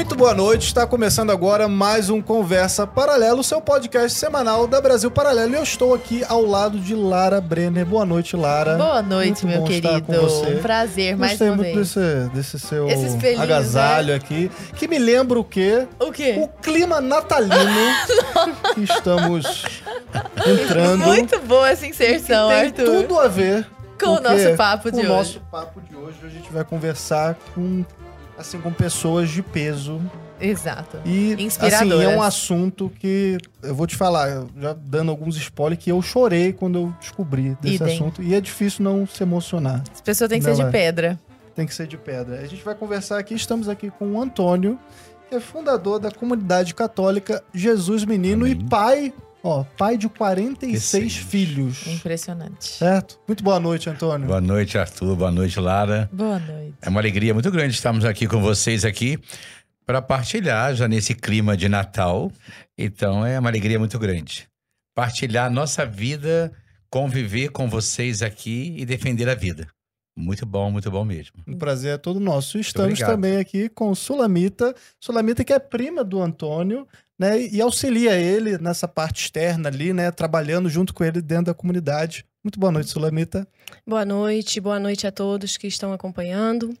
Muito boa noite, está começando agora mais um Conversa Paralelo, seu podcast semanal da Brasil Paralelo. E eu estou aqui ao lado de Lara Brenner. Boa noite, Lara. Boa noite, Muito meu querido. Um prazer, mais Gostei uma muito vez. desse, desse seu agasalho aqui, que me lembra o quê? O quê? O clima natalino que estamos entrando. Muito boa essa inserção, tem Arthur. tudo a ver Com o nosso papo Com de o hoje. nosso papo de hoje. A gente vai conversar com assim com pessoas de peso Exato. e assim, é um assunto que eu vou te falar, já dando alguns spoilers que eu chorei quando eu descobri desse Idem. assunto e é difícil não se emocionar. As pessoas têm que ser de é. pedra. Tem que ser de pedra. A gente vai conversar aqui, estamos aqui com o Antônio, que é fundador da comunidade católica Jesus Menino Amém. e pai, ó, pai de 46 Excelente. filhos. Impressionante. Certo? Muito boa noite, Antônio. Boa noite, Arthur. Boa noite, Lara. Boa noite. É uma alegria muito grande estarmos aqui com vocês aqui para partilhar já nesse clima de Natal. Então é uma alegria muito grande. Partilhar a nossa vida, conviver com vocês aqui e defender a vida. Muito bom, muito bom mesmo. O prazer é todo nosso. Estamos também aqui com Sulamita. Sulamita, que é prima do Antônio, né? E auxilia ele nessa parte externa ali, né? Trabalhando junto com ele dentro da comunidade. Muito boa noite, Sulamita. Boa noite, boa noite a todos que estão acompanhando.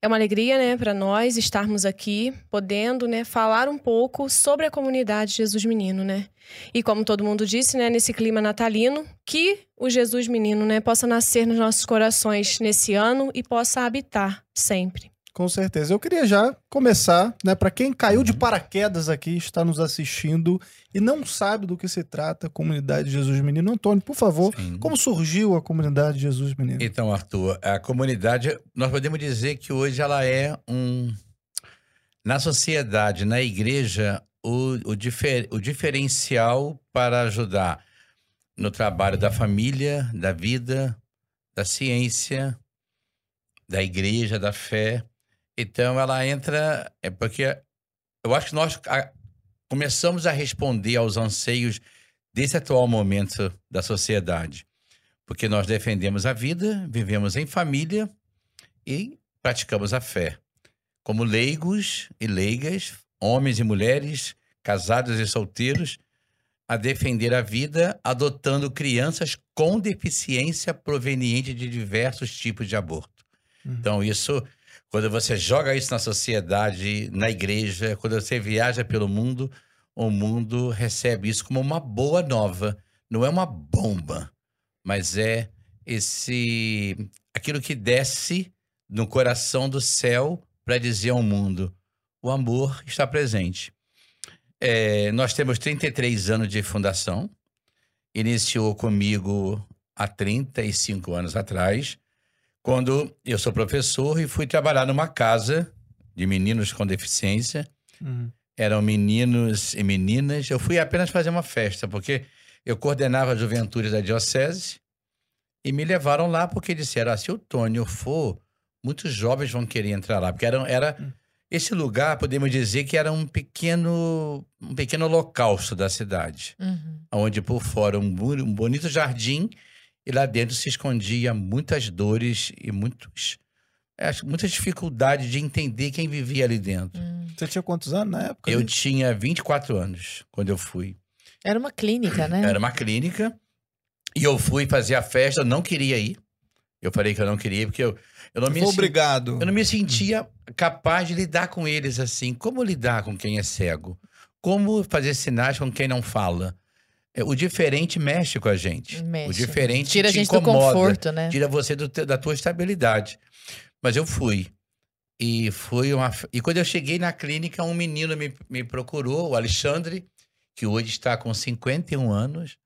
É uma alegria, né, para nós estarmos aqui, podendo, né, falar um pouco sobre a comunidade Jesus Menino, né? E como todo mundo disse, né, nesse clima natalino, que o Jesus Menino, né, possa nascer nos nossos corações nesse ano e possa habitar sempre. Com certeza. Eu queria já começar, né? Para quem caiu de paraquedas aqui, está nos assistindo e não sabe do que se trata a comunidade Jesus Menino. Antônio, por favor, Sim. como surgiu a comunidade Jesus Menino? Então, Arthur, a comunidade, nós podemos dizer que hoje ela é um. Na sociedade, na igreja, o, o, difer- o diferencial para ajudar no trabalho da família, da vida, da ciência, da igreja, da fé. Então, ela entra. É porque eu acho que nós a- começamos a responder aos anseios desse atual momento da sociedade porque nós defendemos a vida, vivemos em família e praticamos a fé. Como leigos e leigas, homens e mulheres, casados e solteiros, a defender a vida, adotando crianças com deficiência proveniente de diversos tipos de aborto. Uhum. Então, isso, quando você joga isso na sociedade, na igreja, quando você viaja pelo mundo, o mundo recebe isso como uma boa nova. Não é uma bomba mas é esse aquilo que desce no coração do céu para dizer ao mundo: o amor está presente. É, nós temos 33 anos de fundação, iniciou comigo há 35 anos atrás, quando eu sou professor e fui trabalhar numa casa de meninos com deficiência. Uhum. Eram meninos e meninas. Eu fui apenas fazer uma festa, porque eu coordenava a juventude da diocese e me levaram lá porque disseram: ah, se o Tônio for, muitos jovens vão querer entrar lá. Porque era, era esse lugar, podemos dizer que era um pequeno, um pequeno holocausto da cidade, Uhum. onde por fora um, um bonito jardim e lá dentro se escondia muitas dores e muitos, acho, muita dificuldade de entender quem vivia ali dentro. Hum. Você tinha quantos anos na época? Eu ali? tinha 24 anos quando eu fui. Era uma clínica, né? Era uma clínica. E eu fui fazer a festa, eu não queria ir. Eu falei que eu não queria, porque eu, eu não me obrigado. eu não me sentia capaz de lidar com eles assim. Como lidar com quem é cego? Como fazer sinais com quem não fala? É, O diferente mexe com a gente. Mexe. O diferente Tira a te gente do incomoda, conforto, né? Tira você do da tua estabilidade. Mas eu fui. E foi uma. E quando eu cheguei na clínica, um menino me, me procurou, o Alexandre, que hoje está com 51 anos.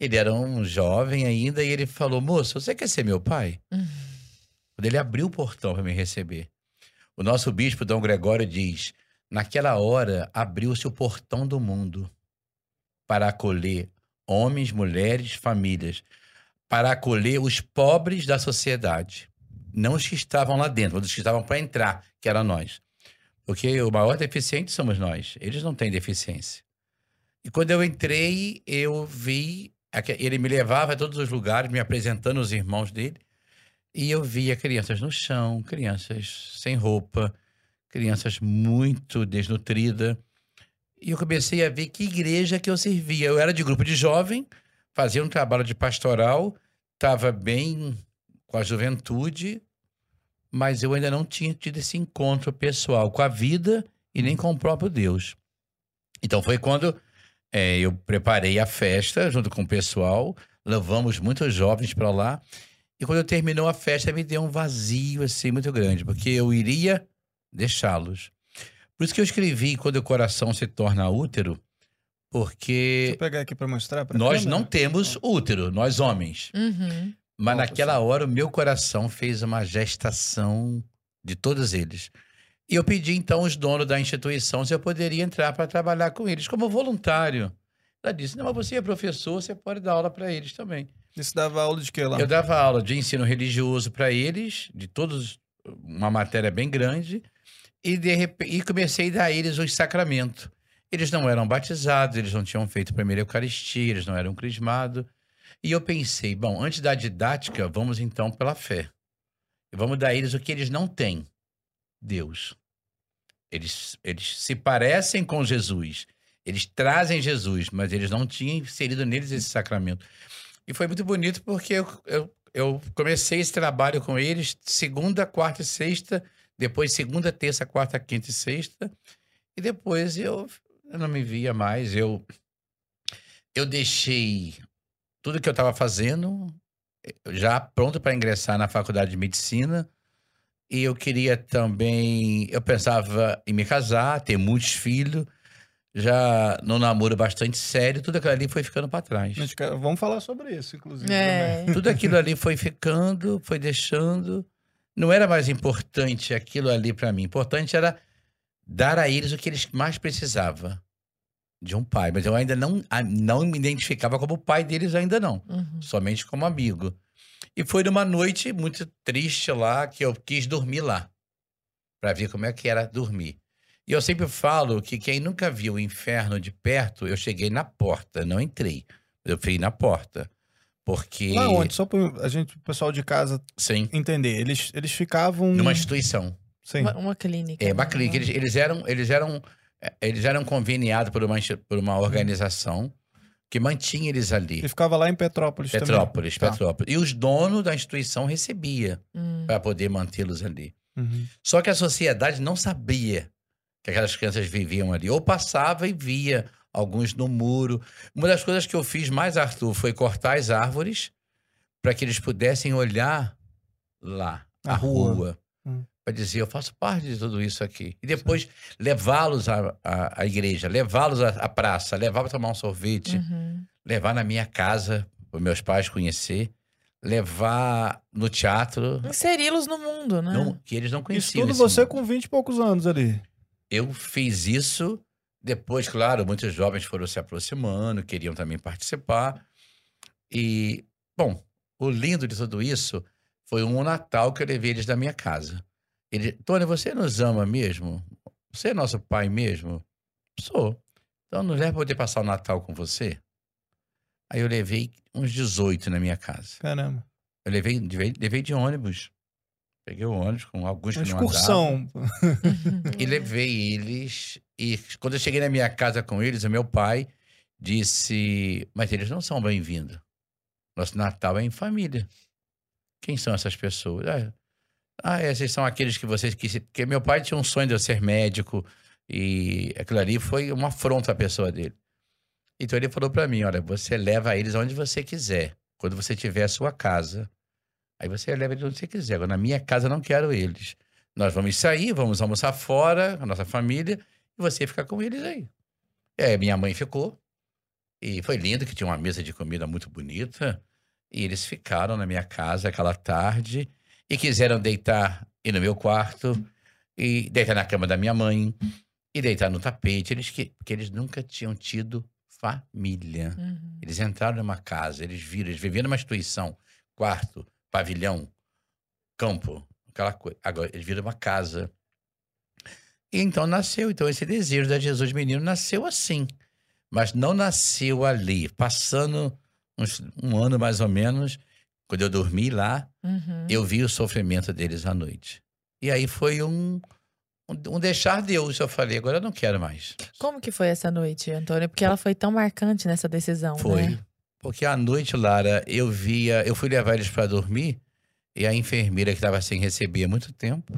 Ele era um jovem ainda, e ele falou: Moço, você quer ser meu pai? Uhum. Quando ele abriu o portão para me receber. O nosso bispo, Dom Gregório, diz: Naquela hora abriu-se o portão do mundo para acolher homens, mulheres, famílias, para acolher os pobres da sociedade. Não os que estavam lá dentro, os que estavam para entrar, que eram nós. Porque o maior deficiente somos nós. Eles não têm deficiência. E quando eu entrei, eu vi. Ele me levava a todos os lugares, me apresentando os irmãos dele. E eu via crianças no chão, crianças sem roupa, crianças muito desnutridas. E eu comecei a ver que igreja que eu servia. Eu era de grupo de jovem, fazia um trabalho de pastoral, estava bem com a juventude, mas eu ainda não tinha tido esse encontro pessoal com a vida e nem com o próprio Deus. Então foi quando é, eu preparei a festa junto com o pessoal, levamos muitos jovens para lá. E quando terminou a festa, me deu um vazio assim muito grande, porque eu iria deixá-los. Por isso que eu escrevi quando o coração se torna útero, porque Deixa eu pegar aqui para mostrar. Pra nós câmera. não temos útero, nós homens. Uhum. Mas Ó, naquela hora o meu coração fez uma gestação de todos eles. E eu pedi então aos donos da instituição se eu poderia entrar para trabalhar com eles como voluntário. Ela disse: Não, mas você é professor, você pode dar aula para eles também. Isso dava aula de quê lá? Eu dava aula de ensino religioso para eles, de todos, uma matéria bem grande, e, de e comecei a dar a eles os sacramentos. Eles não eram batizados, eles não tinham feito a primeira Eucaristia, eles não eram crismados. E eu pensei, bom, antes da didática, vamos então pela fé. Vamos dar a eles o que eles não têm: Deus. Eles, eles se parecem com Jesus, eles trazem Jesus, mas eles não tinham inserido neles esse sacramento. E foi muito bonito porque eu, eu, eu comecei esse trabalho com eles segunda, quarta e sexta, depois segunda, terça, quarta, quinta e sexta, e depois eu, eu não me via mais. Eu, eu deixei tudo que eu estava fazendo eh, já pronto para ingressar na faculdade de medicina. E eu queria também. Eu pensava em me casar, ter muitos filhos, já num namoro bastante sério, tudo aquilo ali foi ficando para trás. Cara, Vamos falar sobre isso, inclusive. É. Tudo aquilo ali foi ficando, foi deixando. Não era mais importante aquilo ali para mim. Importante era dar a eles o que eles mais precisavam de um pai. Mas eu ainda não, não me identificava como pai deles, ainda não. Uhum. Somente como amigo. E foi numa noite muito triste lá que eu quis dormir lá. Para ver como é que era dormir. E eu sempre falo que quem nunca viu o inferno de perto, eu cheguei na porta, não entrei. Eu fui na porta. Porque. Lá onde? Só para a gente, o pessoal de casa Sim. entender. Eles, eles ficavam. Numa instituição. Sim. Uma, uma clínica. É, uma né? clínica. Eles, eles eram, eles eram, eh, eles eram conveniados por uma, por uma organização que mantinha eles ali. Ele ficava lá em Petrópolis, Petrópolis, Tá. Petrópolis. E os donos da instituição recebia Hum. para poder mantê-los ali. também. Uhum. Só que a sociedade não sabia que aquelas crianças viviam ali. Ou passava e via alguns no muro. Uma das coisas que eu fiz mais, Arthur, foi cortar as árvores para que eles pudessem olhar lá, A a, rua. rua, Hum. para dizer, eu faço parte de tudo isso aqui. E depois levá-los à, à, à igreja, levá-los à, à praça, levar para tomar um sorvete, Uhum. levar na minha casa, para meus pais conhecer, levar no teatro, Inseri-los no mundo, né? não- que eles não Isso conheciam. tudo esse você mundo. com 20 e poucos anos ali. Eu fiz isso. Depois, claro, muitos jovens foram se aproximando, queriam também participar. E, bom, o lindo de tudo isso foi um Natal que eu levei eles da minha casa. Ele, Tony, você nos ama mesmo? Você é nosso pai mesmo? Sou. Então nos leva poder passar o Natal com você? Aí eu levei uns 18 na minha casa. Caramba. Eu levei, levei, levei de ônibus. Peguei o ônibus com alguns Uma que não excursão. E levei eles. E quando eu cheguei na minha casa com eles, o meu pai disse: Mas eles não são bem-vindos. Nosso Natal é em família. Quem são essas pessoas? Ah, ah, esses são aqueles que vocês. Que, que meu pai tinha um sonho de eu ser médico. E aquilo ali foi uma afronta à pessoa dele. Então ele falou para mim: Olha, você leva eles aonde você quiser. Quando você tiver a sua casa. Aí você leva eles onde você quiser. Agora, na minha casa, eu não quero eles. Nós vamos sair, vamos almoçar fora, a nossa família, e você ficar com eles aí. É, minha mãe ficou. E foi lindo que tinha uma mesa de comida muito bonita. E eles ficaram na minha casa aquela tarde e quiseram deitar e no meu quarto, e deitar na cama da minha mãe, e deitar no tapete. Eles que, porque eles nunca tinham tido família. Uhum. Eles entraram numa casa, eles viram, eles viviam numa instituição, quarto, pavilhão, campo, aquela coisa. Agora, eles viram uma casa. E então nasceu, então esse desejo da Jesus menino nasceu assim. Mas não nasceu ali, passando uns- um ano mais ou menos, quando eu dormi lá, Uhum. eu vi o sofrimento deles à noite. E aí foi um, um, deixar Deus. Eu falei, agora eu não quero mais. Como que foi essa noite, Antônio? Porque ela foi tão marcante nessa decisão, Foi. né? Porque à noite, Lara, eu via, eu fui levar eles para dormir e a enfermeira que estava sem receber há muito tempo,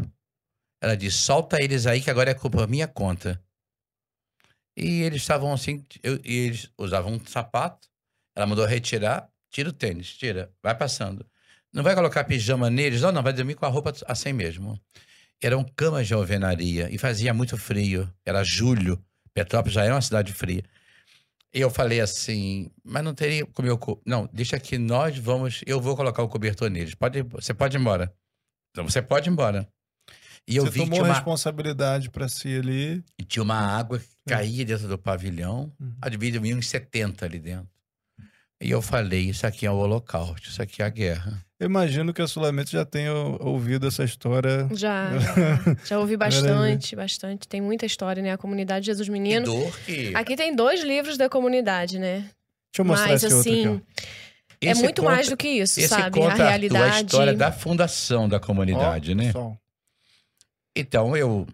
ela disse: solta eles aí que agora é culpa minha conta. E eles estavam assim, eu- e eles usavam um sapato, ela mandou retirar, tira o tênis, tira, vai passando. Não vai colocar pijama neles, não, não, vai dormir com a roupa assim mesmo. Eram camas de alvenaria e fazia muito frio, era julho, Petrópolis já é uma cidade fria. E eu falei assim, mas não teria como eu. Não, deixa que nós vamos. Eu vou colocar o cobertor neles. Pode, você pode ir embora. Então você pode ir embora. E eu Você vi que tomou tinha uma, responsabilidade pra si ali. e tinha uma água que caía dentro do pavilhão. Uhum. Adivinha, vinha uns 70 ali dentro. E eu falei, isso aqui é o holocausto, isso aqui é a guerra. Eu imagino que a Sulamento já tenha ouvido essa história. Já, já, ouvi bastante, bastante. Tem muita história, né? A comunidade Jesus Que Menino. dor que... Aqui tem dois livros da comunidade, né? Deixa eu mostrar Mas esse outro aqui. assim, ó. é Esse muito conta- mais do que isso, Esse sabe? conta a realidade. a história da fundação da comunidade, Ó, né? Então eu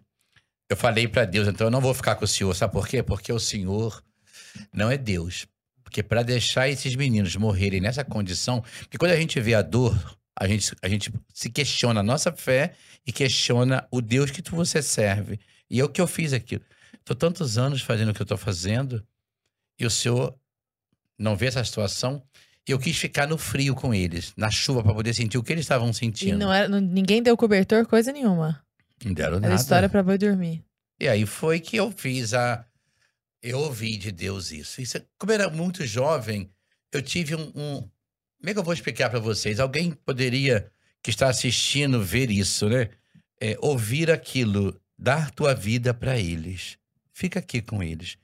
eu falei para Deus, então eu não vou ficar com o Senhor, sabe por quê? Porque o Senhor não é Deus. Porque para deixar esses meninos morrerem nessa condição, porque quando a gente vê a dor, a gente, a gente se questiona a nossa fé e questiona o Deus que tu, você serve. E é o que eu fiz aquilo. Tô tantos anos fazendo o que eu tô fazendo e o Senhor não vê essa situação. E eu quis ficar no frio com eles, na chuva, para poder sentir o que eles estavam E sentindo. não era, não- ninguém deu cobertor, coisa nenhuma. Não deram Era nada. história pra boi dormir. E aí foi que eu fiz a. Eu ouvi de Deus isso. isso como eu era muito jovem, eu tive um. um... Como é que eu vou explicar para vocês? Alguém poderia, que está assistindo, ver isso, né? É, ouvir aquilo, dar tua vida para eles. Fica aqui com eles.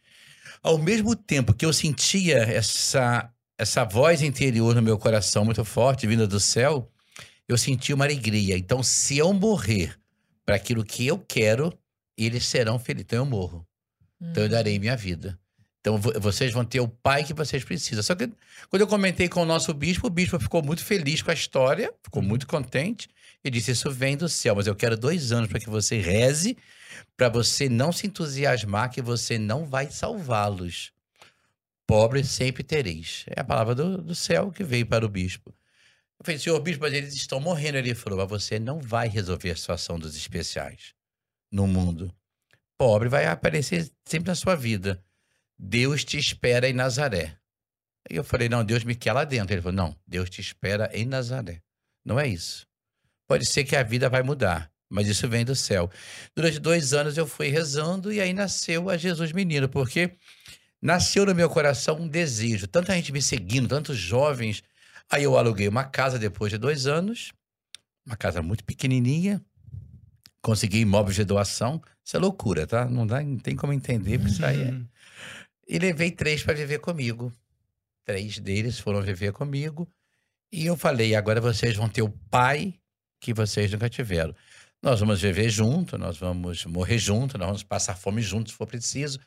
Ao mesmo tempo que eu sentia essa, essa voz interior no meu coração muito forte, vinda do céu, eu sentia uma alegria. Então, se eu morrer para aquilo que eu quero, eles serão felizes. Então eu morro. Então eu darei minha vida. Então vo- vocês vão ter o pai que vocês precisam. Só que quando eu comentei com o nosso bispo, o bispo ficou muito feliz com a história, ficou muito contente e disse: Isso vem do céu, mas eu quero dois anos para que você reze, para você não se entusiasmar que você não vai salvá-los. Pobres sempre tereis. É a palavra do, do céu que veio para o bispo. Eu falei, senhor bispo, mas eles estão morrendo. Ele falou, mas você não vai resolver a situação dos especiais no mundo. Pobre vai aparecer sempre na sua vida. Deus te espera em Nazaré. Aí eu falei, não, Deus me quer lá dentro. Ele falou, não, Deus te espera em Nazaré. Não é isso. Pode ser que a vida vai mudar, mas isso vem do céu. Durante dois anos eu fui rezando e aí nasceu a Jesus Menino, porque nasceu no meu coração um desejo. Tanta gente me seguindo, tantos jovens. Aí eu aluguei uma casa depois de dois anos, uma casa muito pequenininha, consegui imóveis de doação. Isso é loucura, tá? Não, dá, não tem como entender, porque isso aí é Uhum. e levei três para viver comigo. Três deles foram viver comigo. E eu falei: agora vocês vão ter o pai que vocês nunca tiveram. Nós vamos viver junto, nós vamos morrer junto, nós vamos passar fome juntos se for preciso,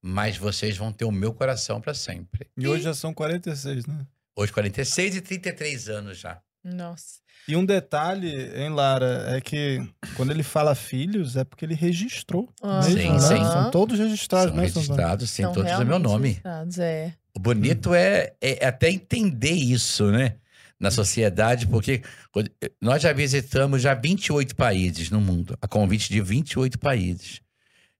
mas vocês vão ter o meu coração para sempre. E hoje já são 46, né? Hoje, 46 e 33 anos já. Nossa. E um detalhe, hein, Lara, é que quando ele fala filhos, é porque ele registrou. Ah, né? Sim, Né? sim. São todos registrados, São né? Registrados, sim, São todos no meu nome. registrados, É. O bonito é, é até entender isso, né? Na sociedade, porque nós já visitamos já 28 países no mundo, a convite de 28 países.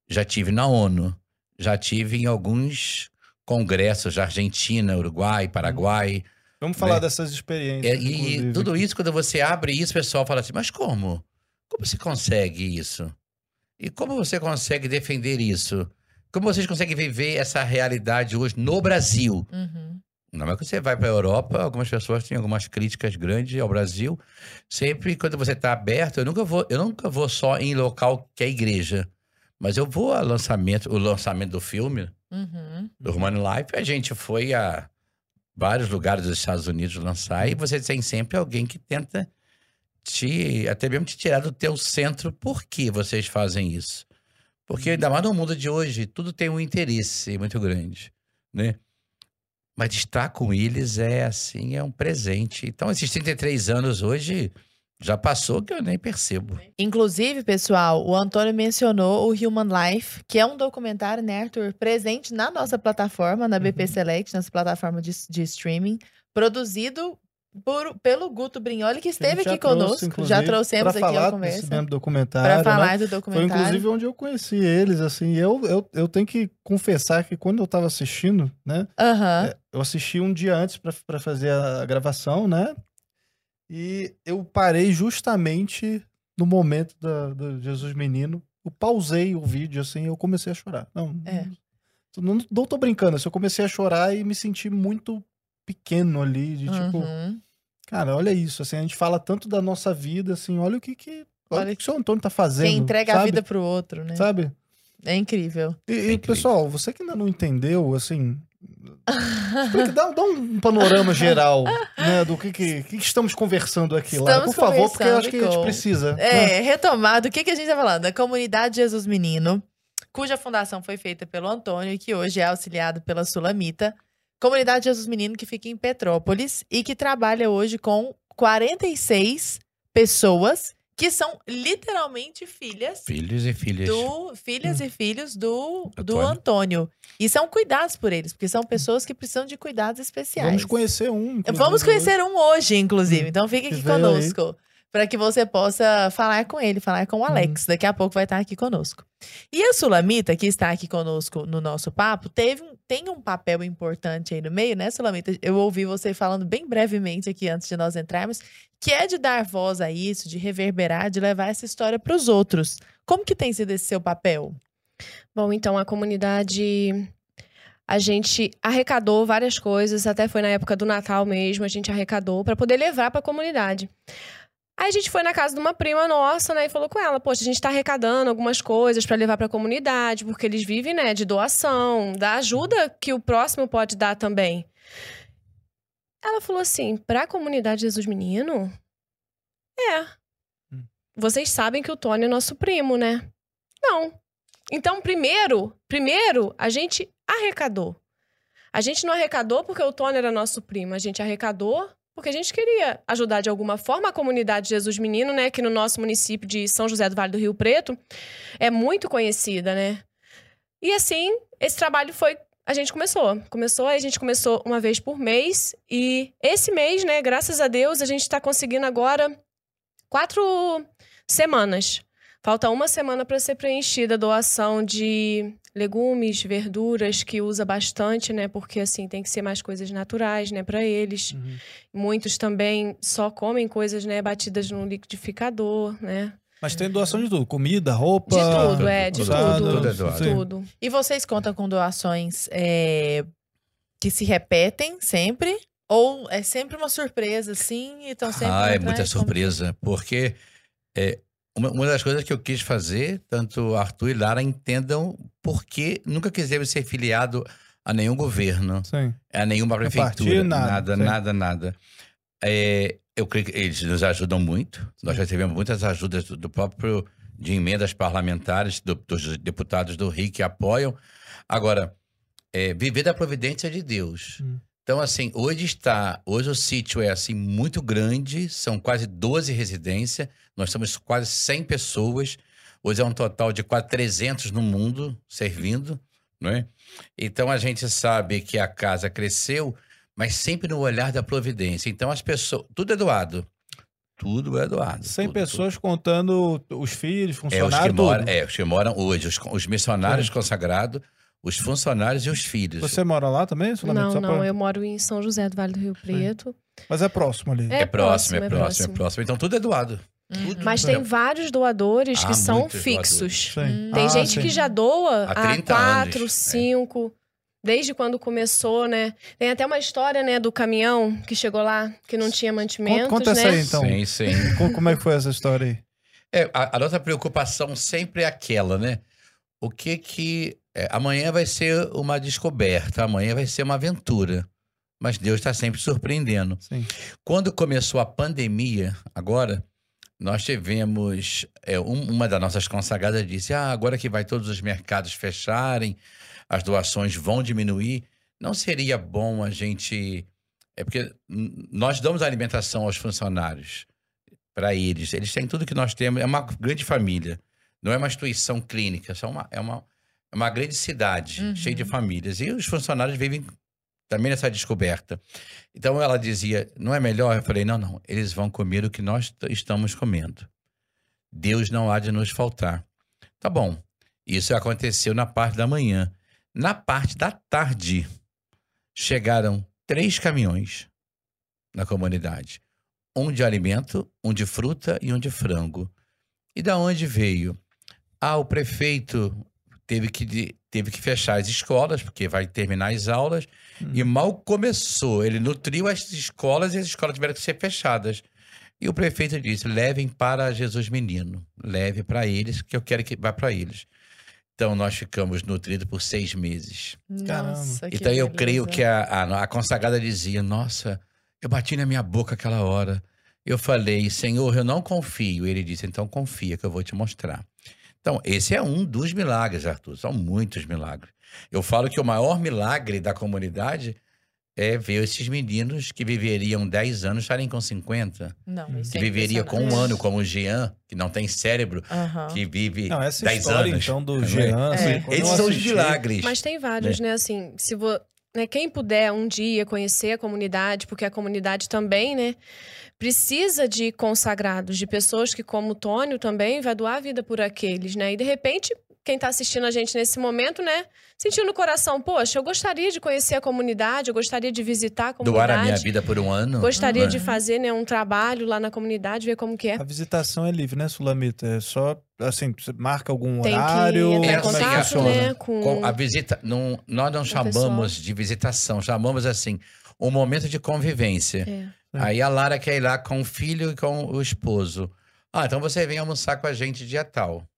Já tive na ONU, já tive em alguns congressos da Argentina, Uruguai, Paraguai. Vamos falar Né? dessas É, experiências. e inclusive, tudo isso, quando você abre isso, o pessoal fala assim: mas como? Como você consegue isso? E como você consegue defender isso? Como vocês conseguem viver essa realidade hoje no Brasil? Uhum. Não é que você vai para a Europa, algumas pessoas têm algumas críticas grandes ao Brasil. Sempre quando você está aberto, eu nunca vou, eu nunca vou só em local que é igreja, mas eu vou ao lançamento, o lançamento do filme Uhum. do Humano Life, a gente foi a vários lugares dos Estados Unidos lançar e você tem sempre alguém que tenta te até mesmo te tirar do teu centro. Por que vocês fazem isso? Porque ainda mais no mundo de hoje, tudo tem um interesse muito grande, né? Mas estar com eles é assim, é um presente. Então, esses 33 anos hoje, Já passou que eu nem percebo. Inclusive, pessoal, o Antônio mencionou o Human Life, que é um documentário, né, Arthur, presente na nossa plataforma, na BP Uhum. Select, nossa plataforma de, de streaming, produzido por- pelo Guto Brignoli, que esteve aqui trouxe, conosco. Já trouxemos aqui falar a conversa. desse mesmo documentário. Para né? falar do Foi documentário. inclusive onde eu conheci eles, assim. Eu, eu, eu tenho que confessar que quando eu tava assistindo, né? Aham. é, eu assisti um dia antes pra fazer a gravação, né? E eu parei justamente no momento da, do Jesus Menino. Eu pausei o vídeo, assim, e eu comecei a chorar. Não, É. não, não tô brincando, assim, eu comecei a chorar e me senti muito pequeno ali, de tipo, Uhum. cara, olha isso, assim, a gente fala tanto da nossa vida, assim, olha o que que, olha Olha o que o seu Antônio tá fazendo, Quem entrega a sabe? vida pro outro, né? Sabe? É incrível. E, e, incrível. pessoal, você que ainda não entendeu, assim, explica, dá, dá um panorama geral, né, do que que, que estamos conversando aqui lá, por favor, porque eu acho que a gente precisa. né? É, retomado, o que, que a gente tá falando? Da comunidade Jesus Menino, cuja fundação foi feita pelo Antônio e que hoje é auxiliado pela Sulamita. Comunidade Jesus Menino que fica em Petrópolis e que trabalha hoje com 46 pessoas que são literalmente filhas Filhos e filhas. do filhas e filhos do, do Antônio. Antônio. E são cuidados por eles, porque são pessoas que precisam de cuidados especiais. Vamos conhecer um, Vamos conhecer um hoje, inclusive. Hum, Então fique que aqui veio aí. Para que você possa falar com ele, falar com o Alex. Daqui a pouco vai estar aqui conosco. E a Sulamita, que está aqui conosco no nosso papo, teve, tem um papel importante aí no meio, né, Sulamita? Eu ouvi você falando bem brevemente aqui antes de nós entrarmos, que é de dar voz a isso, de reverberar, de levar essa história para os outros. Como que tem sido esse seu papel? Bom, então a comunidade. A gente arrecadou várias coisas, até foi na época do Natal mesmo, a gente arrecadou para poder levar para a comunidade. Aí a gente foi na casa de uma prima nossa, né, e falou com ela: "Poxa, a gente tá arrecadando algumas coisas para levar para a comunidade, porque eles vivem, né, de doação, da ajuda que o próximo pode dar também". Ela falou assim: "Para a comunidade Jesus Menino? É. Hum. Vocês sabem que o Tony é nosso primo, né?" Não. Então, primeiro, primeiro, a gente arrecadou. A gente não arrecadou porque o Tony era nosso primo. A gente arrecadou porque a gente queria ajudar de alguma forma a comunidade Jesus Menino, né? Que no nosso município de São José do Vale do Rio Preto é muito conhecida, né? E assim, esse trabalho foi. A gente começou. Começou, a gente começou uma vez por mês. E esse mês, né, graças a Deus, a gente está conseguindo agora quatro semanas. Falta uma semana para ser preenchida a doação de legumes, verduras, que usa bastante, né? Porque assim tem que ser mais coisas naturais, né, para eles. Uhum. Muitos também só comem coisas, né, batidas no liquidificador, né? Mas tem doação de tudo, comida, roupa... De tudo, é, de usado, tudo. Tudo é. Tudo. E vocês contam com doações é, que se repetem sempre? Ou é sempre uma surpresa, assim, e estão sempre. Ah, é muita Como- surpresa, porque é, uma, uma das coisas que eu quis fazer, tanto Arthur e Lara entendam porque nunca quiseram ser filiado a nenhum governo, Sim. a nenhuma prefeitura, partido, nada, nada, sim. nada, nada. É, eu creio que eles nos ajudam muito. Nós já tivemos muitas ajudas do, do próprio de emendas parlamentares do- dos deputados do Rio que apoiam. Agora, é, viver da providência de Deus. Hum. Então, assim, hoje está, hoje o sítio é assim muito grande, são quase 12 residências, nós somos quase 100 pessoas. Hoje é um total de quase 300 no mundo servindo, não é? Então a gente sabe que a casa cresceu, mas sempre no olhar da providência. Então as pessoas, tudo é doado. Tudo é doado. 100 tudo, pessoas contando os filhos, tudo. É, os funcionários, que moram, tudo. é, os que moram hoje, os, os missionários Sim. consagrados, os funcionários e os filhos. Você mora lá também? Não, Só não, pra- eu moro em São José do Vale do Rio Preto. Mas é próximo ali. É é, próximo, é próximo, é próximo, é próximo. Então tudo é doado. Uhum. Tudo. Mas tem vários doadores Ah, que são fixos. Sim. Hum. Tem Ah, gente sim. que já doa Há há 30 quatro, anos, é. cinco, desde quando começou, né? Tem até uma história, né, do caminhão que chegou lá, que não tinha mantimentos, conta essa né? aí, então. Sim, sim. Co- Como é que foi essa história aí? É, a, a nossa preocupação sempre é aquela, né? O que que. É, amanhã vai ser uma descoberta, amanhã vai ser uma aventura. Mas Deus está sempre surpreendendo. Sim. Quando começou a pandemia, agora, nós tivemos. é, um- uma das nossas consagradas disse: ah, agora que vai todos os mercados fecharem, as doações vão diminuir. Não seria bom a gente. É porque nós damos alimentação aos funcionários para eles. Eles têm tudo que nós temos. É uma grande família. Não é uma instituição clínica, só uma, é, uma, é uma grande cidade, Uhum. cheia de famílias. E os funcionários vivem também nessa descoberta. Então ela dizia: não é melhor? Eu falei: não, não. Eles vão comer o que nós estamos comendo. Deus não há de nos faltar. Tá bom. Isso aconteceu na parte da manhã. Na parte da tarde, chegaram três caminhões na comunidade. Um de alimento, um de fruta e um de frango. E da onde veio? Ah, o prefeito teve que, teve que fechar as escolas, porque vai terminar as aulas, e mal começou. Ele nutriu as escolas e as escolas tiveram que ser fechadas. E o prefeito disse: levem para Jesus Menino, leve para eles, que eu quero que vá para eles. Então nós ficamos nutridos por seis meses. Nossa, que Então eu beleza. creio que a, a, a consagrada dizia: Nossa, eu bati na minha boca aquela hora. Eu falei, Senhor, eu não confio. Ele disse: Então confia que eu vou te mostrar. Então, esse é um dos milagres, Arthur. São muitos milagres. Eu falo que o maior milagre da comunidade é ver esses meninos que viveriam 10 anos estarem com 50. Não, isso Que é viveria com um ano, como o Jean, que não tem cérebro, que vive Não, essa 10 história, anos. então, do Não é? Jean, assim, É. eu Esses são os milagres. Mas tem vários, né? Assim, se vo... né, quem puder um dia conhecer a comunidade, porque a comunidade também, né, precisa de consagrados, de pessoas que, como o Tônio, também vai doar a vida por aqueles, né? E de repente, quem tá assistindo a gente nesse momento, né, sentiu no coração, poxa, eu gostaria de conhecer a comunidade, eu gostaria de visitar a comunidade. Doar a minha vida por um ano. Gostaria Uhum. de fazer né, um trabalho lá na comunidade, ver como que é. A visitação é livre, né, Sulamita? É só, assim, você marca algum Tem que horário? entrar É em assim, é que contato, funciona? né, com... Com a visita, não, nós não chamamos de visitação, chamamos assim, um momento de convivência. É. Aí a Lara quer ir lá com o filho e com o esposo. Ah, então você vem almoçar com a gente dia tal.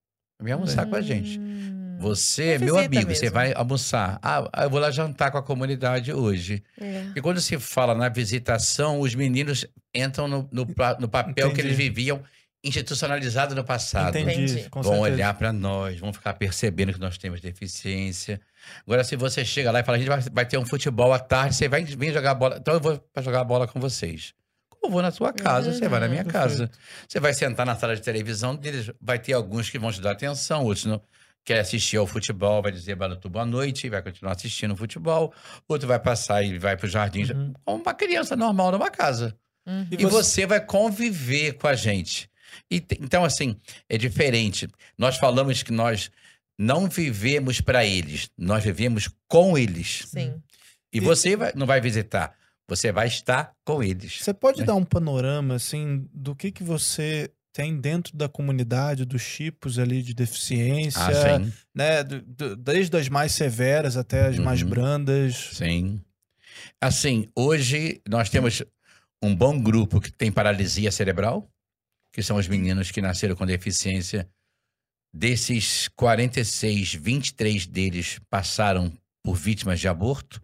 Vem almoçar com a gente. Hum. Você é meu amigo, você mesmo. vai almoçar. Ah, eu vou lá jantar com a comunidade hoje. É. E quando se fala na visitação, os meninos entram no, no, no papel que Entendi. eles viviam institucionalizado no passado. Entendi, Entendi. com vão certeza. olhar para nós, vão ficar percebendo que nós temos deficiência. Agora, se você chega lá e fala, a gente vai, vai ter um futebol à tarde, você vai vir jogar bola. Então eu vou para jogar bola com vocês. Como eu vou na sua casa, você vai na minha Uhum, casa. Você vai sentar na sala de televisão deles, vai ter alguns que vão te dar atenção, outros não. Quer assistir ao futebol, vai dizer Balutu boa noite, vai continuar assistindo o futebol. Outro vai passar e vai para o jardim, Uhum. como uma criança normal numa casa. Uhum. E você vai conviver com a gente. E então, assim, é diferente. Nós falamos que nós não vivemos para eles, nós vivemos com eles. Sim. E E- você vai- não vai visitar, você vai estar com eles. Você pode né? dar um panorama, assim, do que que você tem dentro da comunidade, dos tipos ali de deficiência, Ah, sim, né? do- do- desde as mais severas até as mais Uhum. brandas. sim. Assim, hoje nós temos um bom grupo que tem paralisia cerebral, que são os meninos que nasceram com deficiência. Desses 46, 23 deles passaram por vítimas de aborto,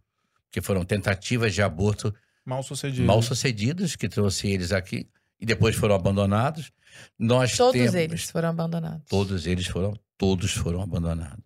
que foram tentativas de aborto Mal sucedido. mal sucedidas, que trouxe eles aqui, e depois foram abandonados. Nós Todos temos, eles foram abandonados. Todos eles foram, todos foram abandonados.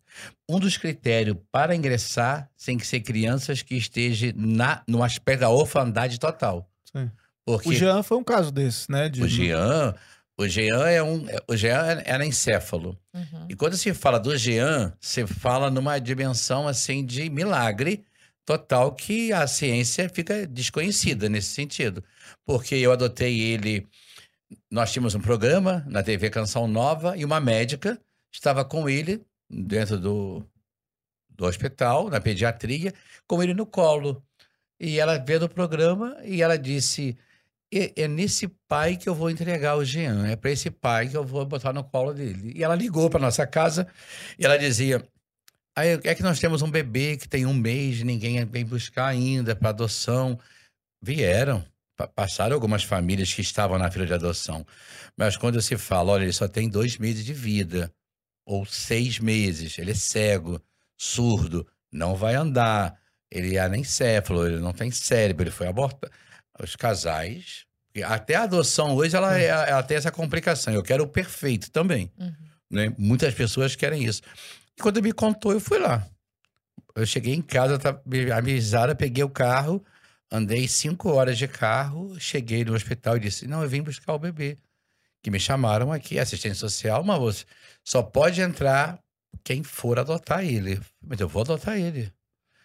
Um dos critérios para ingressar tem que ser crianças que estejam na, no aspecto da orfandade total. Sim. Porque O Jean foi um caso desse, né? De... o Jean, o Jean é um, o Jean era encéfalo. Uhum. E quando se fala do Jean, se fala numa dimensão assim de milagre total que a ciência fica desconhecida nesse sentido. Porque eu adotei ele, nós tínhamos um programa na TV Canção Nova e uma médica estava com ele dentro do, do hospital, na pediatria, com ele no colo. E ela vendo o programa e ela disse: "É- nesse pai que eu vou entregar o Jean, é para esse pai que eu vou botar no colo dele. E ela ligou para nossa casa e ela dizia: Aí é que nós temos um bebê que tem um mês, ninguém vem buscar ainda para adoção. Vieram, pa- passaram algumas famílias que estavam na fila de adoção. Mas quando se fala, olha, ele só tem dois meses de vida, ou seis meses, ele é cego, surdo, não vai andar, ele é anencéfalo, ele não tem cérebro, ele foi abortado. Os casais, até a adoção hoje, ela, é- ela tem essa complicação. Eu quero o perfeito também. Uhum. Né? Muitas pessoas querem isso. E quando me contou, eu fui lá. Eu cheguei em casa, tá, me avisaram, peguei o carro, andei cinco horas de carro, cheguei no hospital e disse: Não, eu vim buscar o bebê. que me chamaram aqui, assistente social, mas você só pode entrar quem for adotar ele. Mas eu vou adotar ele.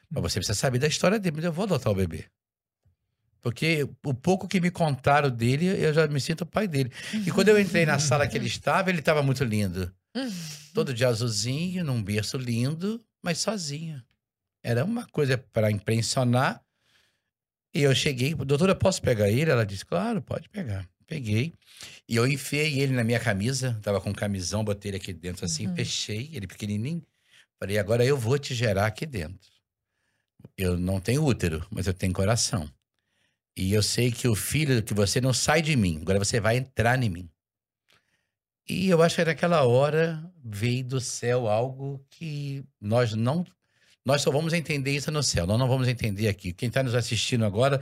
Mas você precisa saber da história dele, mas eu vou adotar o bebê. Porque o pouco que me contaram dele, eu já me sinto pai dele. E quando eu entrei na sala que ele estava, ele estava muito lindo. Todo de azulzinho, num berço lindo, mas sozinho. Era uma coisa para impressionar. E eu cheguei, doutora, posso pegar ele? Ela disse, claro, pode pegar. Peguei. E eu enfiei ele na minha camisa, tava com um camisão, botei ele aqui dentro assim, Uhum. fechei, ele pequenininho. Falei, agora eu vou te gerar aqui dentro. Eu não tenho útero, mas eu tenho coração. E eu sei que o filho, que você não sai de mim, agora você vai entrar em mim. E eu acho que naquela hora veio do céu algo que nós não. Nós só vamos entender isso no céu, nós não vamos entender aqui. Quem está nos assistindo agora,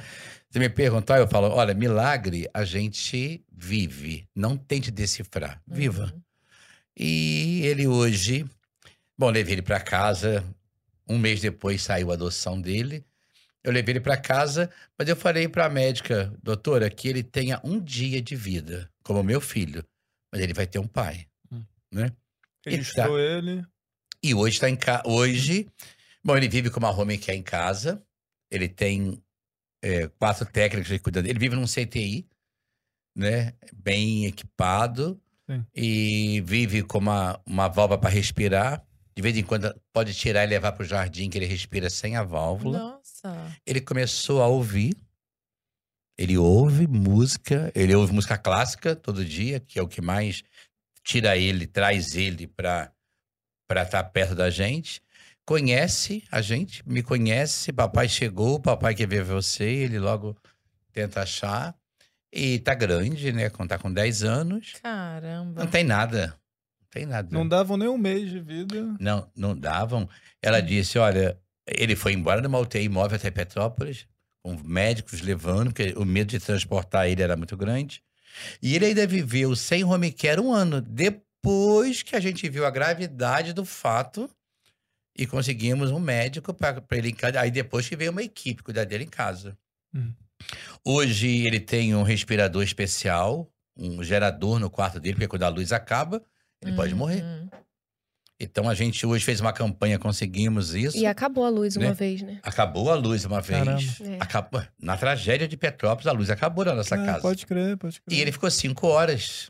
se me perguntar, eu falo: olha, milagre a gente vive, não tente decifrar, viva. Uhum. E ele hoje, bom, levei ele para casa. Um mês depois saiu a adoção dele. Eu levei ele para casa, mas eu falei para a médica, doutora, que ele tenha um dia de vida, como meu filho, mas ele vai ter um pai, Hum. né? Registrou ele. E hoje está em casa. Hoje, bom, ele vive com uma home que é em casa. Ele tem é, quatro técnicos cuidando. Ele vive num CTI, né? Bem equipado. Sim. E vive com uma, uma válvula para respirar. De vez em quando pode tirar e levar para o jardim, que ele respira sem a válvula. Nossa. Ele começou a ouvir. Ele ouve música, ele ouve música clássica todo dia, que é o que mais tira ele, traz ele para para estar perto da gente. Conhece a gente, me conhece, papai chegou, papai quer ver você, ele logo tenta achar. E tá grande, né? Quando tá com 10 anos, Caramba. não tem nada. Não tem nada. Não davam nem um mês de vida. Não, não davam. Ela disse: olha, ele foi embora numa UTI móvel até Petrópolis, com médicos levando, porque o medo de transportar ele era muito grande. E ele ainda viveu sem home care um ano, depois que a gente viu a gravidade do fato e conseguimos um médico para ele em casa. Aí depois que veio uma equipe cuidar dele em casa. Hum. Hoje ele tem um respirador especial, um gerador no quarto dele, porque quando a luz acaba, ele pode morrer. Uhum. Então a gente hoje fez uma campanha, conseguimos isso. E acabou a luz uma Né? vez, né? Acabou a luz uma vez. É. Acabou. Na tragédia de Petrópolis, a luz acabou na nossa Ah, casa. Pode crer, pode crer. E ele ficou cinco horas.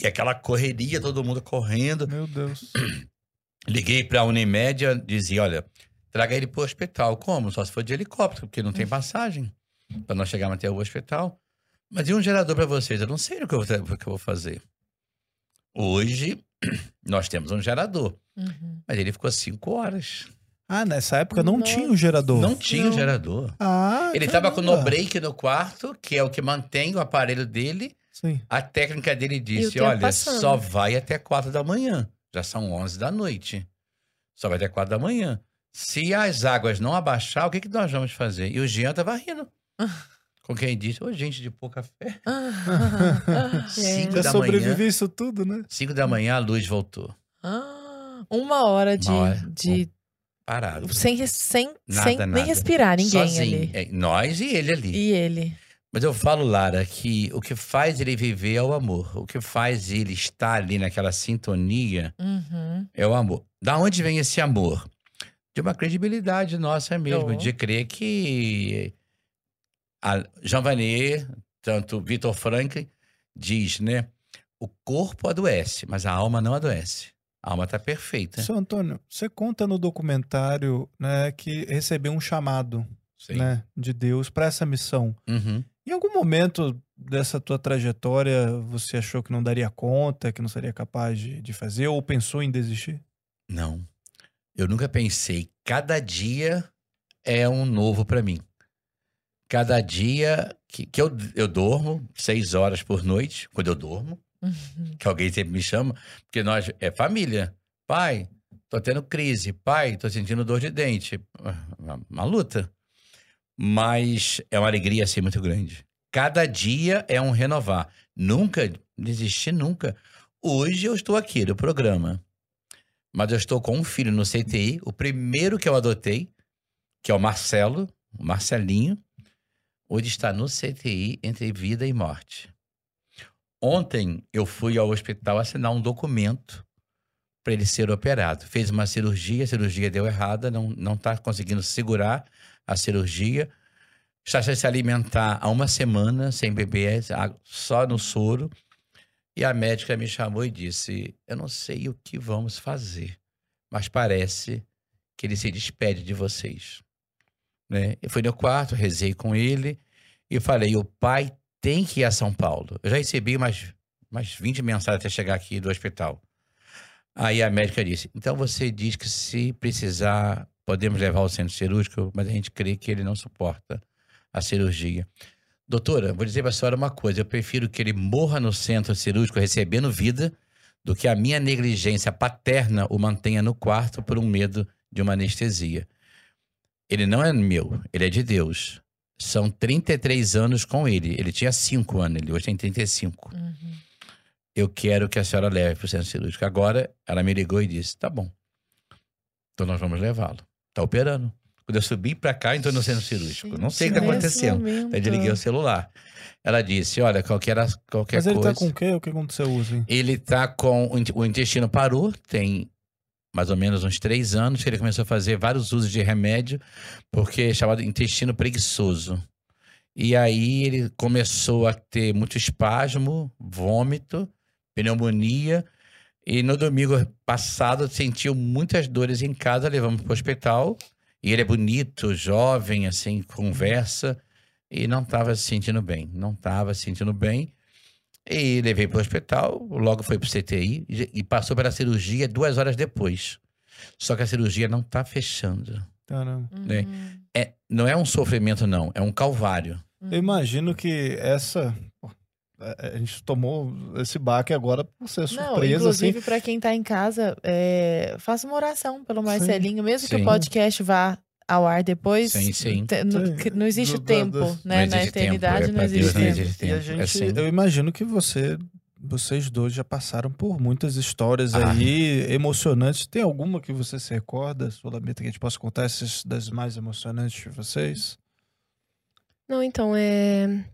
E aquela correria, todo mundo correndo. Meu Deus. Liguei para a Unimed, e dizia: olha, traga ele para o hospital. Como? Só se for de helicóptero, porque não tem passagem para nós chegarmos até o hospital. Mas e um gerador para vocês? Eu não sei o que eu vou fazer. Hoje, nós temos um gerador, Uhum. mas ele ficou cinco horas. Ah, nessa época não Nossa. tinha o gerador. Não tinha Não. um gerador. Ah, Ele estava com o caramba. no-break no quarto, que é o que mantém o aparelho dele. Sim. A técnica dele disse: olha, passando. só vai até quatro da manhã. Já são 11 da noite. Só vai até quatro da manhã. Se as águas não abaixar, o que, que nós vamos fazer? E o Jean tava rindo. Com quem disse: Ô, gente de pouca fé. Cinco Já da sobrevivi manhã. isso tudo, né? Cinco da manhã a luz voltou. Ah, Uma hora de. Uma hora. de Parado. sem sem, Nada, sem nada. nem respirar, ninguém Sozinho. ali. É, nós e ele ali. E ele. Mas eu falo, Lara, que o que faz ele viver é o amor. O que faz ele estar ali naquela sintonia Uhum. é o amor. Da onde vem esse amor? De uma credibilidade nossa mesmo, Oh. de crer que a Jean Vanier, tanto Vitor Franklin, diz, né? O corpo adoece, mas a alma não adoece. A alma está perfeita. Seu Antônio, você conta no documentário né, que recebeu um chamado né, de Deus para essa missão. Uhum. Em algum momento dessa tua trajetória, você achou que não daria conta, que não seria capaz de, de fazer, ou pensou em desistir? Não. Eu nunca pensei. Cada dia é um novo para mim. Cada dia que, que eu, eu dormo, seis horas por noite, quando eu dormo, Uhum. que alguém sempre me chama, porque nós é família. Pai, tô tendo crise. Pai, tô sentindo dor de dente. Uma, uma luta. Mas é uma alegria assim muito grande. Cada dia é um renovar. Nunca desisti, nunca. Hoje eu estou aqui no programa. Mas eu estou com um filho no CTI, o primeiro que eu adotei, que é o Marcelo, o Marcelinho, hoje está no CTI entre vida e morte. Ontem eu fui ao hospital assinar um documento para ele ser operado. Fez uma cirurgia, a cirurgia deu errada, não está conseguindo segurar a cirurgia. Está sem se alimentar há uma semana, sem beber, só no soro. E a médica me chamou e disse: Eu não sei o que vamos fazer, mas parece que ele se despede de vocês. Né? Eu fui no quarto, rezei com ele e falei: O pai tem que ir a São Paulo. Eu já recebi umas, umas 20 mensagens até chegar aqui do hospital. Aí a médica disse: Então você diz que se precisar, podemos levar ao centro cirúrgico, mas a gente crê que ele não suporta a cirurgia. Doutora, vou dizer para a senhora uma coisa: eu prefiro que ele morra no centro cirúrgico recebendo vida do que a minha negligência paterna o mantenha no quarto por um medo de uma anestesia. Ele não é meu, ele é de Deus. São 33 anos com ele. Ele tinha 5 anos, ele hoje tem 35. Uhum. Eu quero que a senhora leve para o centro cirúrgico. Agora, ela me ligou e disse: tá bom. Então nós vamos levá-lo. Tá operando. Quando eu subi para cá, entrou no centro cirúrgico. não sei o que está acontecendo. Aí desliguei o celular. Ela disse: Olha, qualquer, qualquer Mas ele coisa. tá com o quê? O que aconteceu? Assim? Ele tá com. O intestino parou, tem mais ou menos uns três anos que ele começou a fazer vários usos de remédio, porque é chamado intestino preguiçoso. E aí ele começou a ter muito espasmo, vômito, pneumonia. E no domingo passado sentiu muitas dores em casa, levamos para o hospital. E ele é bonito, jovem, assim, conversa. E não estava se sentindo bem. Não estava se sentindo bem. E levei para o hospital, logo foi para o CTI e passou para a cirurgia duas horas depois. Só que a cirurgia não está fechando. Caramba. Né? Uhum. É, não é um sofrimento, não, é um calvário. Eu imagino que essa é, a gente tomou esse baque agora por ser surpresa. Não, inclusive, assim. para quem tá em casa, é, faça uma oração pelo Marcelinho, sim, mesmo sim. que o podcast vá ao ar depois. Sim, sim. Não, não existe do, tempo, do, né? Na eternidade tempo, é, não, existe Deus, tempo. tempo. E a gente, é assim. eu imagino que você, vocês dois já passaram por muitas histórias ah. aí emocionantes. Tem alguma que você se recorda, Sulamita, que a gente possa contar essas das mais emocionantes de vocês? Não, então, é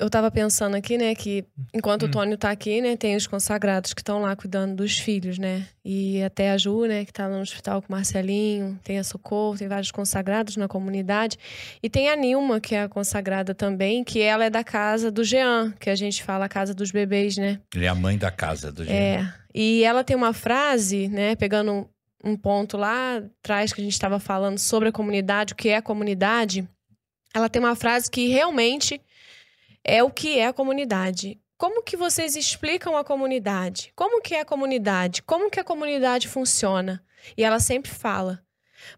eu tava pensando aqui, né, que enquanto hum. o Tônio tá aqui, né, tem os consagrados que estão lá cuidando dos filhos, né? E até a Ju, né, que tá lá no hospital com o Marcelinho, tem a Socorro, tem vários consagrados na comunidade. E tem a Nilma, que é a consagrada também, que ela é da casa do Jean, que a gente fala a casa dos bebês, né? Ele é a mãe da casa do Jean. É. E ela tem uma frase, né, pegando um ponto lá atrás que a gente estava falando sobre a comunidade, o que é a comunidade. Ela tem uma frase que realmente é o que é a comunidade. Como que vocês explicam a comunidade? Como que é a comunidade? Como que a comunidade funciona? E ela sempre fala: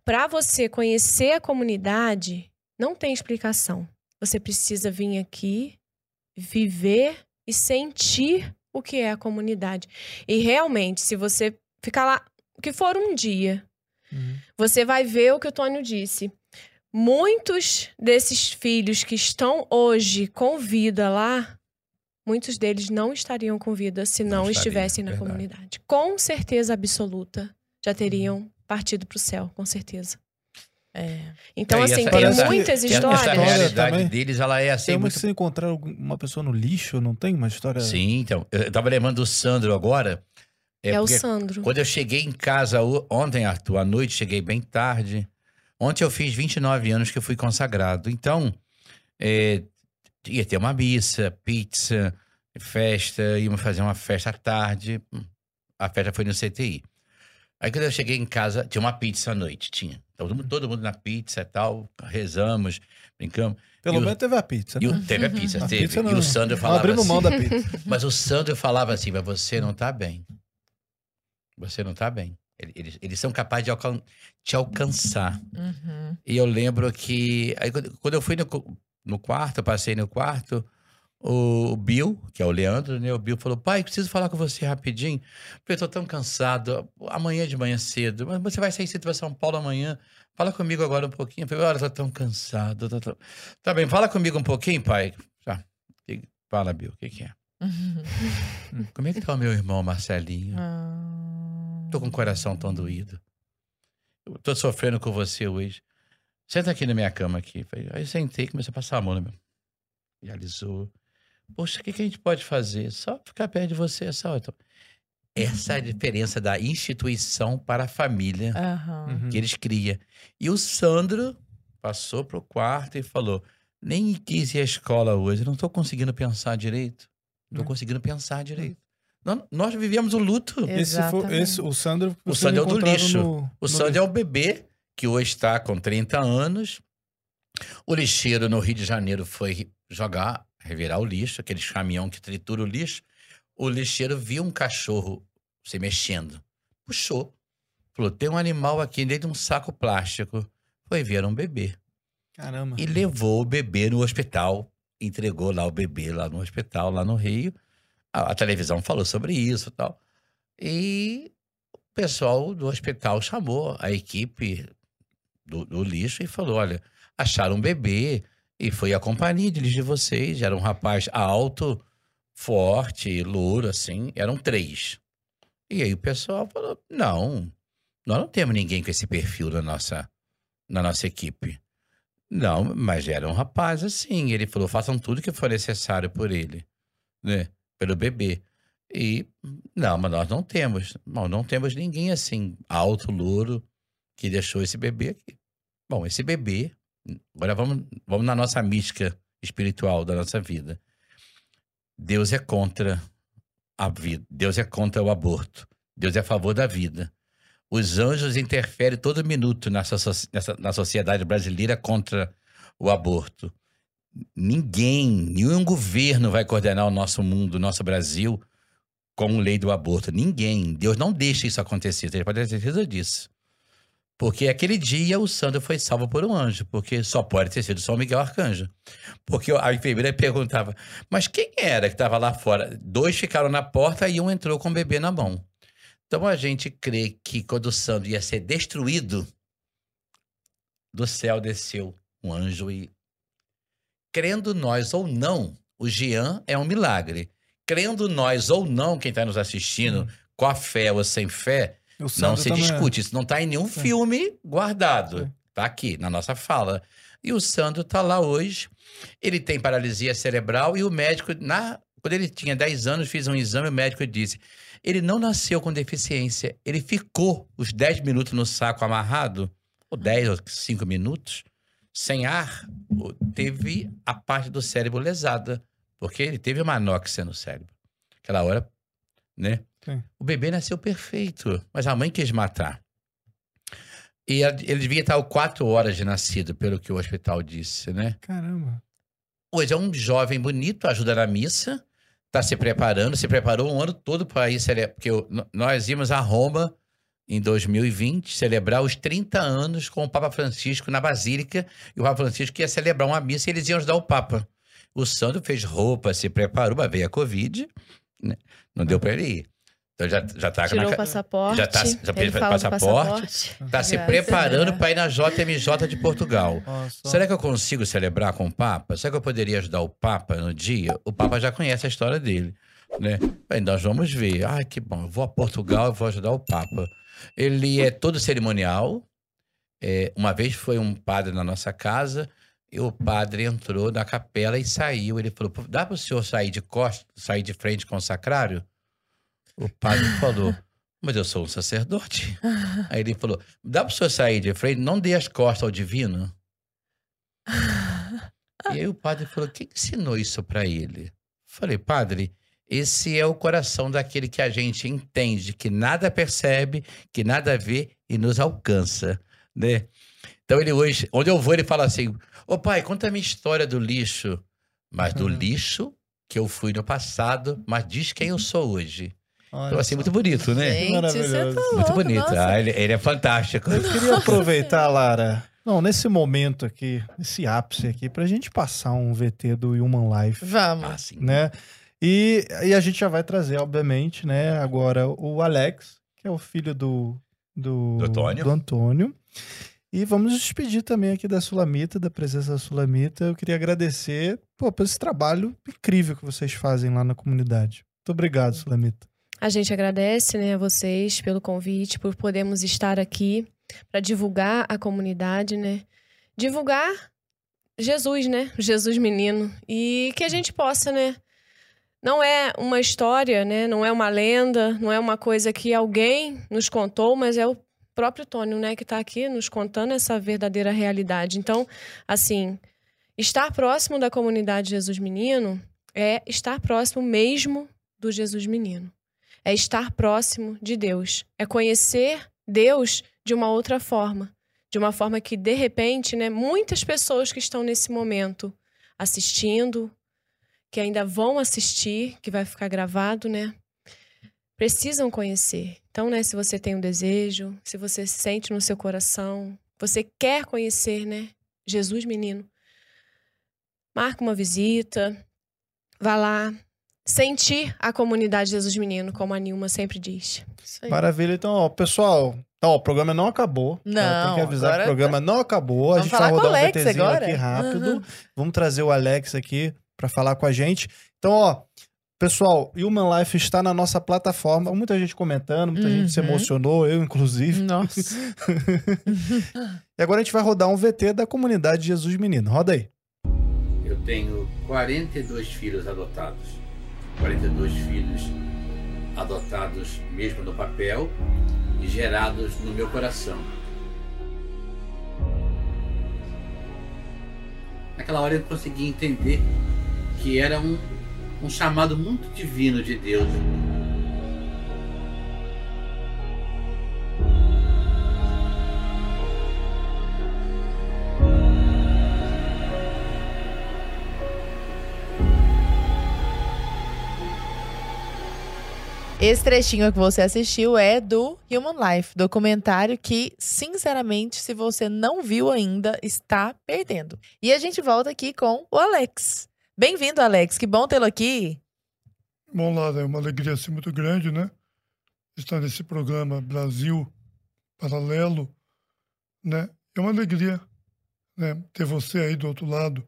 para você conhecer a comunidade, não tem explicação. Você precisa vir aqui, viver e sentir o que é a comunidade. E realmente, se você ficar lá, que for um dia, uhum. você vai ver o que o Tônio disse muitos desses filhos que estão hoje com vida lá, muitos deles não estariam com vida se não, não estivessem na verdade. comunidade. Com certeza absoluta, já teriam partido para o céu, com certeza. É. Então, é, assim, tem muitas histórias. Essa realidade deles, ela é assim. Tem muito... você encontrar uma pessoa no lixo, não tem uma história? Sim, então. Eu tava lembrando do Sandro agora. É, é o Sandro. Quando eu cheguei em casa ontem, Arthur, à noite, cheguei bem tarde. Ontem eu fiz 29 anos que eu fui consagrado. Então, é, ia ter uma missa, pizza, festa, íamos fazer uma festa à tarde. A festa foi no CTI. Aí quando eu cheguei em casa, tinha uma pizza à noite, tinha. Todo mundo, todo mundo na pizza e tal, rezamos, brincamos. Pelo menos teve a pizza, né? E teve a pizza, a teve. Pizza e o Sandro falava abrindo assim, mão da pizza. Mas o Sandro falava assim, mas você não tá bem. Você não tá bem. Eles, eles são capazes de alcan te alcançar. Uhum. E eu lembro que. Aí, quando eu fui no, no quarto, passei no quarto, o Bill, que é o Leandro, né? O Bill falou: pai, preciso falar com você rapidinho. Porque eu tô tão cansado. Amanhã de manhã cedo. Mas você vai sair cedo para São Paulo amanhã. Fala comigo agora um pouquinho. Eu falei: olha, tô tão cansado. Tô. Tá bem, fala comigo um pouquinho, pai. Tá. Fala, Bill, o que, que é? Como é que tá o meu irmão Marcelinho? Ah. Tô com o coração tão doído. Eu tô sofrendo com você hoje. Senta aqui na minha cama aqui. Aí eu sentei e comecei a passar a mão no meu. E alisou. Poxa, o que, que a gente pode fazer? Só ficar perto de você, só. Então, essa é a diferença da instituição para a família. Uhum. que eles criam. E o Sandro passou pro quarto e falou: nem quis ir à escola hoje, não estou conseguindo pensar direito. Não estou Hum. conseguindo pensar direito. Nós, nós vivemos o luto. Esse foi, esse, o Sandro. O Sandro é o do lixo. no- O no Sandro lixo. é o bebê que hoje está com 30 anos. O lixeiro no Rio de Janeiro foi jogar, revirar o lixo, aqueles caminhão que tritura o lixo. O lixeiro viu um cachorro se mexendo. Puxou. Falou: tem um animal aqui dentro de um saco plástico. Foi ver um bebê. Caramba. E levou o bebê no hospital. Entregou lá o bebê lá no hospital, lá no Rio. A, a televisão falou sobre isso e tal. E o pessoal do hospital chamou a equipe do, do lixo e falou: olha, acharam um bebê e foi a companhia de de vocês. Era um rapaz alto, forte, louro, assim. Eram três. E aí o pessoal falou: não, nós não temos ninguém com esse perfil na nossa, na nossa equipe. Não, mas era um rapaz assim. Ele falou: façam tudo que for necessário por ele, né? Pelo bebê. E não, mas nós não temos. Não, não temos ninguém assim, alto, louro, que deixou esse bebê aqui. Bom, esse bebê. Agora vamos, vamos na nossa mística espiritual da nossa vida. Deus é contra a vida. Deus é contra o aborto. Deus é a favor da vida. Os anjos interferem todo minuto nessa, nessa- na sociedade brasileira contra o aborto. Ninguém, nenhum governo vai coordenar o nosso mundo, o nosso Brasil, com lei do aborto. Ninguém. Deus não deixa isso acontecer. Você pode ter certeza disso. Porque aquele dia o Sandro foi salvo por um anjo, porque só pode ter sido São Miguel Arcanjo. Porque a enfermeira perguntava, mas quem era que estava lá fora? Dois ficaram na porta e um entrou com o bebê na mão. Então a gente crê que quando o Sandro ia ser destruído, do céu desceu um anjo e. Crendo nós ou não, o Jean é um milagre. Crendo nós ou não, quem está nos assistindo, com a fé ou sem fé, O não se é. discute. Isso não está em nenhum Sim. filme guardado. Está aqui, na nossa fala. E o Sandro está lá hoje. Ele tem paralisia cerebral e o médico, na, quando ele tinha 10 anos, fiz um exame, o médico disse: ele não nasceu com deficiência. Ele ficou os 10 minutos no saco amarrado, ou 10 ou 5 minutos, sem ar, teve a parte do cérebro lesada, porque ele teve uma anóxia no cérebro. Aquela hora, né? Sim. O bebê nasceu perfeito, mas a mãe quis matar. E ele devia estar 4 horas de nascido, pelo que o hospital disse, né? Caramba. Hoje é um jovem bonito, ajuda na missa, está se preparando, se preparou um ano todo para ir celebrar, porque nós íamos a Roma em 2020 celebrar os 30 anos com o Papa Francisco na Basílica, e o Papa Francisco ia celebrar uma missa e eles iam ajudar o Papa. O Sandro fez roupa, se preparou, mas veio a Covid, né? não deu para ele ir. Então já, já tá Tirou na, o passaporte. já tá- já fez passaporte. passaporte. tá se preparando para ir na JMJ de Portugal. Nossa. Será que eu consigo celebrar com o Papa? Será que eu poderia ajudar o Papa no dia? O Papa já conhece a história dele, né? Aí nós vamos ver. Ai, que bom. Eu vou a Portugal e vou ajudar o Papa. Ele é todo cerimonial. É, uma vez foi um padre na nossa casa e o padre entrou na capela e saiu. Ele falou: "Pô, dá para o senhor sair de costas, sair de frente com o sacrário? O padre falou: mas eu sou um sacerdote. Aí ele falou: dá para o senhor sair de frente? Não dê as costas ao divino. E aí o padre falou: quem ensinou isso para ele? Falei, padre, esse é o coração daquele que a gente entende, que nada percebe, que nada vê e nos alcança, né? Então ele hoje, onde eu vou, ele fala assim: Ô pai, conta a minha história do lixo. Mas do Uhum. lixo que eu fui no passado, mas diz quem eu sou hoje. Olha Então, assim, só. muito bonito, né? Gente, você maravilhoso. tá Muito bonito. Ah, ele, ele é fantástico. Eu queria aproveitar, Lara. Não, nesse momento aqui, esse ápice aqui, pra gente passar um VT do Human Life, Vamos. Ah, sim. né? E, e a gente já vai trazer, obviamente, né, agora o Alex, que é o filho do, do, Do Antônio. do Antônio. E vamos nos despedir também aqui da Sulamita, da presença da Sulamita. Eu queria agradecer pô, por esse trabalho incrível que vocês fazem lá na comunidade. Muito obrigado, Sulamita. A gente agradece né, a vocês pelo convite, por podermos estar aqui para divulgar a comunidade, né? Divulgar Jesus, né? Jesus menino. E que a gente possa, né? Não é uma história, né? Não é uma lenda, não é uma coisa que alguém nos contou, mas é o próprio Tônio, né, que está aqui nos contando essa verdadeira realidade. Então, assim, estar próximo da comunidade Jesus Menino é estar próximo mesmo do Jesus Menino. É estar próximo de Deus, é conhecer Deus de uma outra forma, de uma forma que de repente, né, muitas pessoas que estão nesse momento assistindo, que ainda vão assistir, que vai ficar gravado, né, precisam conhecer. Então, né, se você tem um desejo, se você sente no seu coração, você quer conhecer, né, Jesus menino, marca uma visita, vá lá, sentir a comunidade Jesus Menino, como a Nilma sempre diz. Maravilha. Então, ó, pessoal, então, ó, o programa não acabou. Tá? Não. Tem que avisar que o programa tá... não acabou. Vamos a gente falar vai com rodar o um Alex VTzinho agora? aqui rápido. Uhum. Vamos trazer o Alex aqui para falar com a gente. Então, ó, pessoal, Human Life está na nossa plataforma. Muita gente comentando, muita gente se Uhum. emocionou, eu inclusive. Nossa. E agora a gente vai rodar um VT da comunidade Jesus Menino. Roda aí. Eu tenho 42 filhos adotados. 42 filhos adotados mesmo no papel e gerados no meu coração. Naquela hora eu consegui entender que era um, um chamado muito divino de Deus. Esse trechinho que você assistiu é do Human Life, documentário que, sinceramente, se você não viu ainda, está perdendo. E a gente volta aqui com o Alex. Bem-vindo, Alex. Que bom tê-lo aqui. Bom, Lara, é uma alegria assim, muito grande, né? Estar nesse programa Brasil Paralelo, né? É uma alegria, né? Ter você aí do outro lado,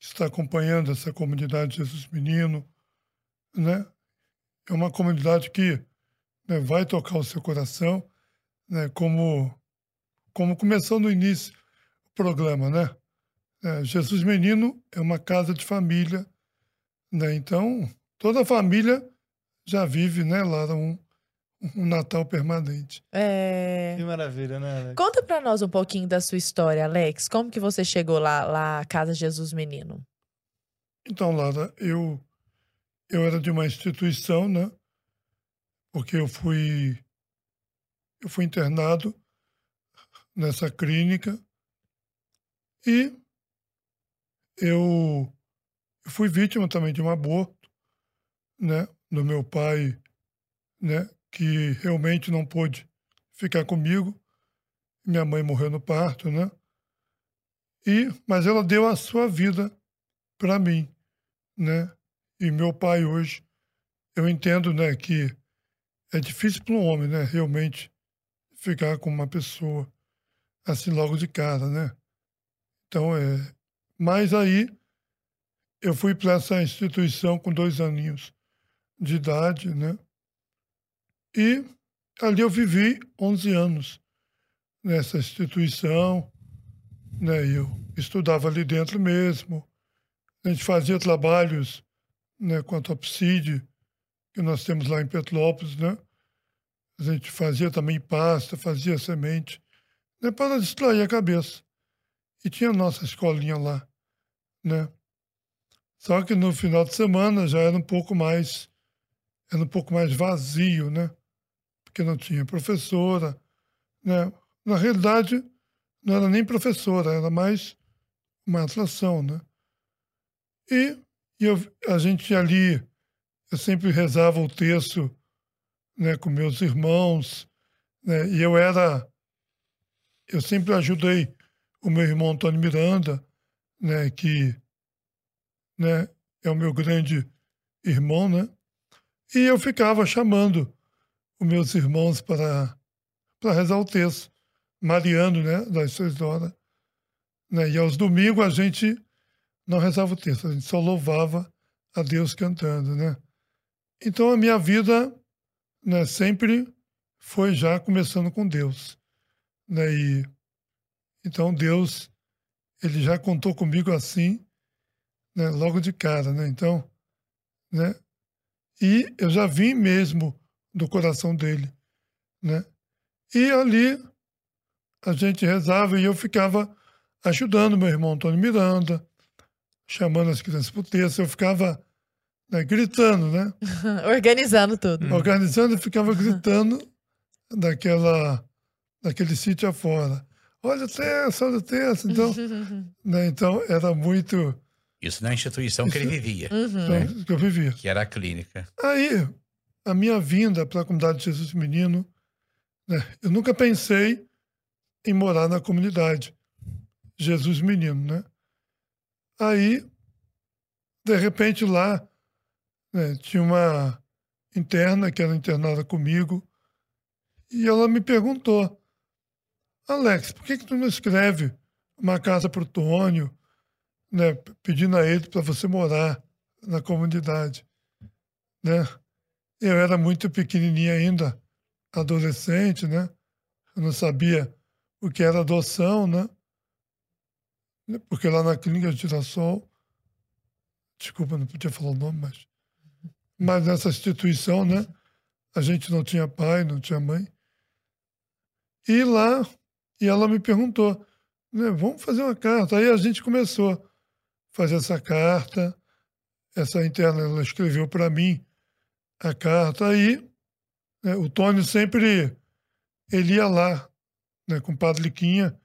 estar acompanhando essa comunidade Jesus Menino, né? É uma comunidade que né, vai tocar o seu coração, né? Como, como começou no início o programa, né? É, Jesus Menino é uma casa de família, né? Então, toda a família já vive, né, Lara, um, um Natal permanente. É... Que maravilha, né, Alex? Conta pra nós um pouquinho da sua história, Alex. Como que você chegou lá, lá à Casa Jesus Menino? Então, Lara, eu, eu era de uma instituição, né? Porque eu fui, eu fui internado nessa clínica e eu, fui vítima também de um aborto, né? Do meu pai, né? Que realmente não pôde ficar comigo. Minha mãe morreu no parto, né? E, mas ela deu a sua vida para mim, né? E meu pai hoje, eu entendo, né, que é difícil para um homem, né, realmente ficar com uma pessoa assim logo de cara, né? Então é, mas aí eu fui para essa instituição com dois aninhos de idade, né? E ali eu vivi 11 anos nessa instituição, né? Eu estudava ali dentro mesmo. A gente fazia trabalhos né, quanto ao PSID, que nós temos lá em Petrópolis, né? A gente fazia também pasta, fazia semente, né, para distrair a cabeça. E tinha a nossa escolinha lá, né? Só que no final de semana já era um pouco mais, era um pouco mais vazio, né? Porque não tinha professora, né? Na realidade, não era nem professora, era mais uma atração, né? E, e eu, a gente ali, eu sempre rezava o texto né, com meus irmãos, né, e eu era, eu sempre ajudei o meu irmão Antônio Miranda, né, que né, é o meu grande irmão, né, e eu ficava chamando os meus irmãos para, para rezar o texto, Mariano, né, das seis horas, né, e aos domingos a gente não rezava o texto, a gente só louvava a Deus cantando, né. Então a minha vida né, sempre foi já começando com Deus, né, e então Deus ele já contou comigo assim, né, logo de cara, né, então, né, E eu já vi mesmo do coração dele, né? E ali a gente rezava e eu ficava ajudando meu irmão Antônio Miranda, chamando as crianças para o texto. Eu ficava né, gritando, né? Organizando tudo. Organizando e ficava gritando daquela, daquele sítio afora. Olha o texto, olha o texto. Então, né, então era muito Isso na instituição que ele vivia, Uhum. então, que eu vivia. que era a clínica. Aí, a minha vinda para a comunidade de Jesus Menino, né, eu nunca pensei em morar na comunidade Jesus Menino, né? Aí, de repente, lá né, tinha uma interna que era internada comigo e ela me perguntou, Alex, por que, que tu não escreve uma carta para o Tônio, né, pedindo a ele para você morar na comunidade, né? Eu era muito pequenininha ainda, adolescente, né? Eu não sabia o que era adoção, né? Porque lá na clínica de Girassol, desculpa, não podia falar o nome, mas, mas nessa instituição, né? A gente não tinha pai, não tinha mãe. E lá, e ela me perguntou, né, vamos fazer uma carta. Aí a gente começou a fazer essa carta. Essa interna, ela escreveu para mim a carta. Aí né, o Tônio sempre, ele ia lá, né, com o Padre Liquinha,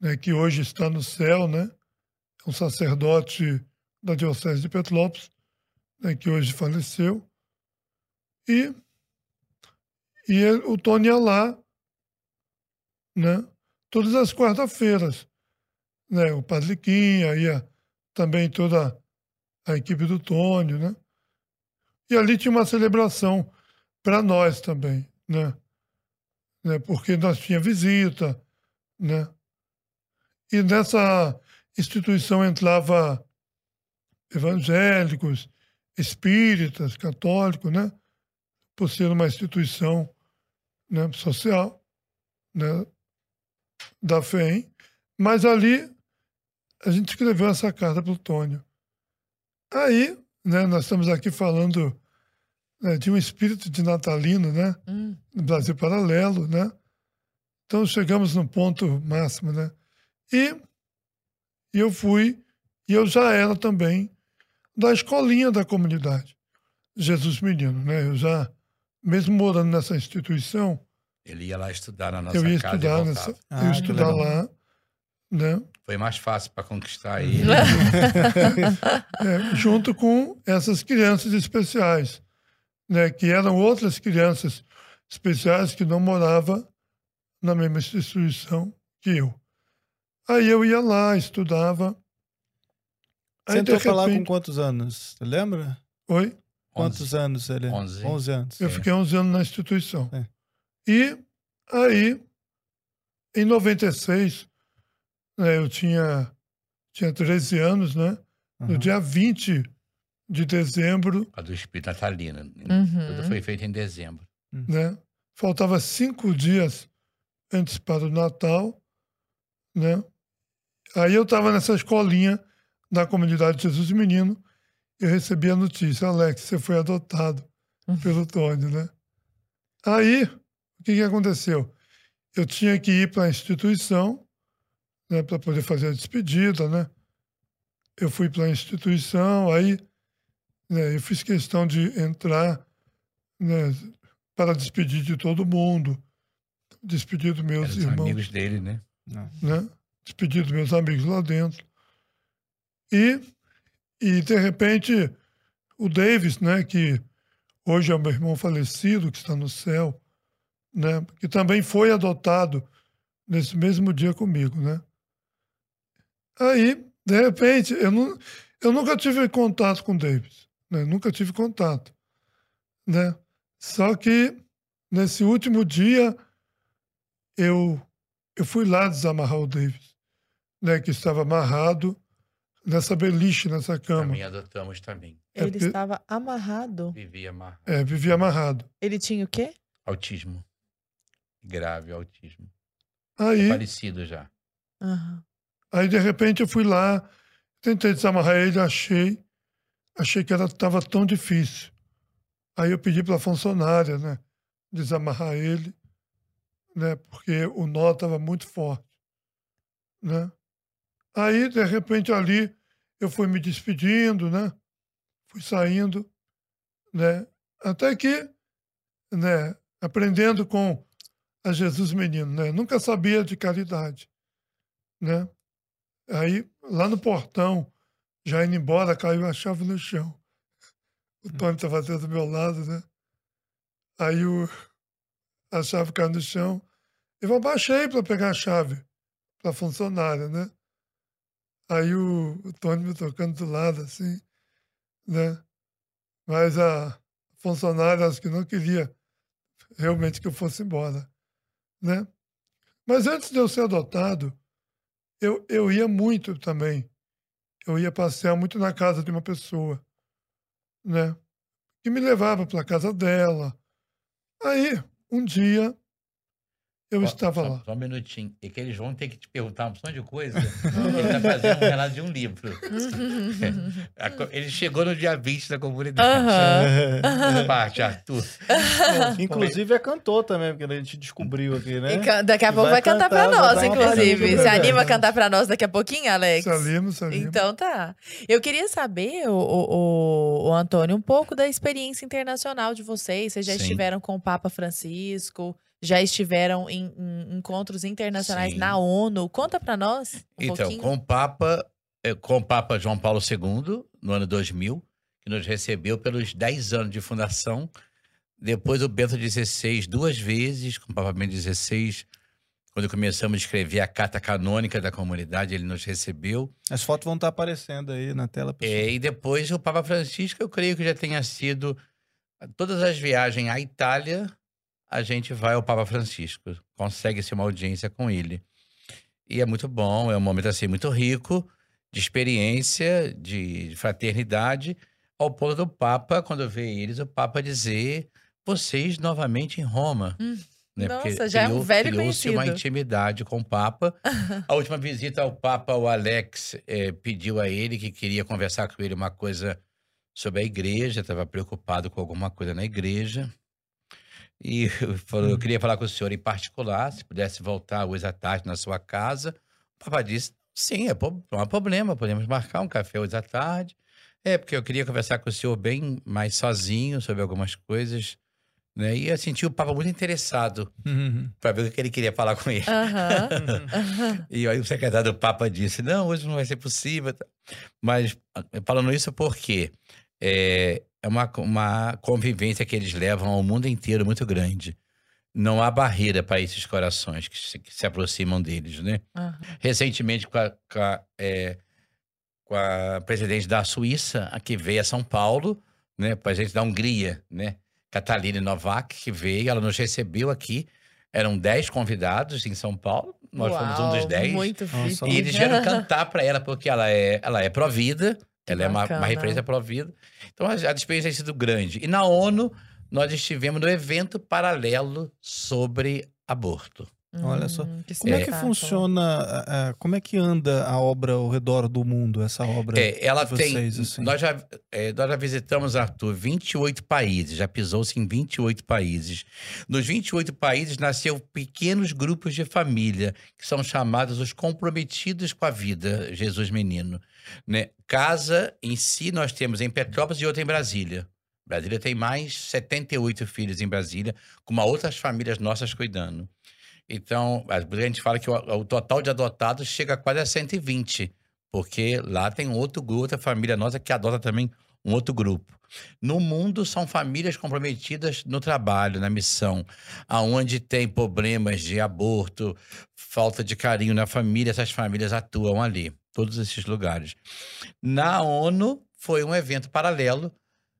né, que hoje está no céu, né? É um sacerdote da Diocese de Petrópolis, né, que hoje faleceu. E, e ele- o Tony ia lá, né? Todas as quarta-feiras, né? O Padre Liquinha, ia também toda a equipe do Tônio, né? E ali tinha uma celebração para nós também, né? né? Porque nós tinha visita, né? E nessa instituição entrava evangélicos, espíritas, católicos, né? Por ser uma instituição né, social, né? Da FEM. Mas ali a gente escreveu essa carta para o Tônio. Aí, né, nós estamos aqui falando né, de um espírito de natalino, né? Hum. no Brasil Paralelo, né? Então chegamos no ponto máximo, né? E, e eu fui, e eu já era também da escolinha da comunidade, Jesus Menino, né? Eu já, mesmo morando nessa instituição, Ele ia lá estudar na nossa eu ia casa estudar voltava. nessa, Ah, eu ia que estudar lá, né? Foi mais fácil para conquistar ele. É, junto com essas crianças especiais, né, que eram outras crianças especiais que não moravam na mesma instituição que eu. Aí eu ia lá, estudava. Você Aí, de entrou lá com quantos anos? Você lembra? Oi? Quantos anos ele? 11. 11 anos. Eu Sim. fiquei 11 anos na instituição. É. E aí, em 96, né, eu tinha, tinha 13 anos, né? No Uhum. dia 20 de dezembro A do espírito natalino. Uhum. Tudo foi feito em dezembro. né? Faltava cinco dias antes para o Natal, né? Aí eu estava nessa escolinha da comunidade Jesus Menino e eu recebi a notícia, Alex, você foi adotado pelo Tony, né? Aí, o que, que aconteceu? Eu tinha que ir para a instituição, né, para poder fazer a despedida, né? Eu fui para a instituição, aí né, eu fiz questão de entrar, né, para despedir de todo mundo, despedir dos meus Eram os irmãos, amigos dele, né? né? Despedir dos meus amigos lá dentro. E, e de repente, o Davis, né, que hoje é meu irmão falecido, que está no céu, né, que também foi adotado nesse mesmo dia comigo, né? Aí, de repente, eu, não, eu nunca tive contato com o Davis, né? Nunca tive contato, né? Só que nesse último dia eu eu fui lá desamarrar o Davis, né, que estava amarrado nessa beliche, nessa cama. Também adotamos também. É Ele porque- estava amarrado. Vivia amarrado. É, vivia amarrado. Ele tinha o quê? Autismo. Grave autismo. Aí, Falecido já. Aham. aí de repente eu fui lá, tentei desamarrar ele, achei, achei que estava tão difícil Aí eu pedi para a funcionária, né, desamarrar ele, né, porque o nó estava muito forte, né. Aí, de repente, ali, eu fui me despedindo, né, fui saindo, né, até que, né, aprendendo com a Jesus Menino, né, nunca sabia de caridade, né. Aí, lá no portão, já indo embora, caiu a chave no chão. O Tony estava do meu lado, né? Aí o, a chave caiu no chão. Eu abaixei para pegar a chave para a funcionária, né? Aí o, o Tony me tocando do lado, assim, né? Mas a funcionária acho que não queria realmente que eu fosse embora, né? Mas antes de eu ser adotado, eu, eu ia muito também. Eu ia passear muito na casa de uma pessoa, né? Que me levava para a casa dela. Aí, um dia, eu Ó, estava só, lá. Só um minutinho. É que eles vão ter que te perguntar uma opção de coisa. Ele está fazendo um relato de um livro. Co- Ele chegou no dia 20 da comunidade. Parte, Arthur. Inclusive é cantor também, porque a gente descobriu aqui, né? E daqui a pouco vai vai cantar vai nós, inclusive. Se anima a cantar pra nós daqui a pouquinho, Alex? Salimo, salimo. Então tá. Eu queria saber, o, o, o- o Antônio, um pouco da experiência internacional de vocês. Vocês já Sim. estiveram com o Papa Francisco, já estiveram em, em encontros internacionais Sim. na ONU. Conta pra nós um Então, pouquinho. com o Papa, eh, com o Papa João Paulo II, no ano 2000, que nos recebeu pelos 10 anos de fundação. Depois o Bento XVI duas vezes, com o Papa Bento XVI, quando começamos a escrever a carta canônica da comunidade, ele nos recebeu. As fotos vão estar aparecendo aí na tela. É, e depois o Papa Francisco, eu creio que já tenha sido todas as viagens à Itália, a gente vai ao Papa Francisco, consegue-se uma audiência com ele. E é muito bom, é um momento assim muito rico de experiência, de fraternidade, ao ponto do Papa, quando vê eles, o Papa dizer: vocês novamente em Roma. Hum, né? nossa, já é um velho criou-se uma conhecido. intimidade com o Papa. A última visita ao Papa, o Alex eh, pediu a ele que queria conversar com ele uma coisa sobre a igreja, estava preocupado com alguma coisa na igreja. E falou, eu queria falar com o senhor em particular, se pudesse voltar hoje à tarde na sua casa. O Papa disse, sim, é não há problema, podemos marcar um café hoje à tarde. É, porque eu queria conversar com o senhor bem mais sozinho sobre algumas coisas. Né? E eu senti o Papa muito interessado Uhum. para ver o que ele queria falar com ele. Aham. aham. E aí o secretário do Papa disse, não, hoje não vai ser possível. Mas ah, falando isso porque é, é uma, uma convivência que eles levam ao mundo inteiro muito grande. Não há barreira para esses corações que se, que se aproximam deles, né? aham. Recentemente, com a, com a, é, com a presidente da Suíça, a que veio a São Paulo, né? Presidente da Hungria, né? Catalina Novak, que veio, ela nos recebeu aqui. Eram 10 convidados em São Paulo. Nós fomos um dos Uau, 10. Muito. E eles vieram cantar para ela, porque ela é, ela é pró-vida, ela é uma, uma referência pró-vida. Então a, a experiência tem sido grande. E na ONU, nós estivemos no evento paralelo sobre aborto. Olha só. Hum, Como é que funciona, como é que anda a obra ao redor do mundo, essa obra? É, ela de tem. vocês, assim? Nós, já, é, nós já visitamos, Arthur, 28 países, já pisou-se em 28 países. Nos 28 países nasceu pequenos grupos de família, que são chamados os comprometidos com a vida, Jesus Menino. Né? Casa em si, nós temos em Petrópolis e outra em Brasília. Brasília tem mais 78 filhos em Brasília, com uma outras famílias nossas cuidando. Então, a gente fala que o, o total de adotados chega quase a 120 porque lá tem outro grupo, outra família nossa que adota também um outro grupo. No mundo são famílias comprometidas no trabalho, na missão, aonde tem problemas de aborto, falta de carinho na família, essas famílias atuam ali, todos esses lugares. Na ONU foi um evento paralelo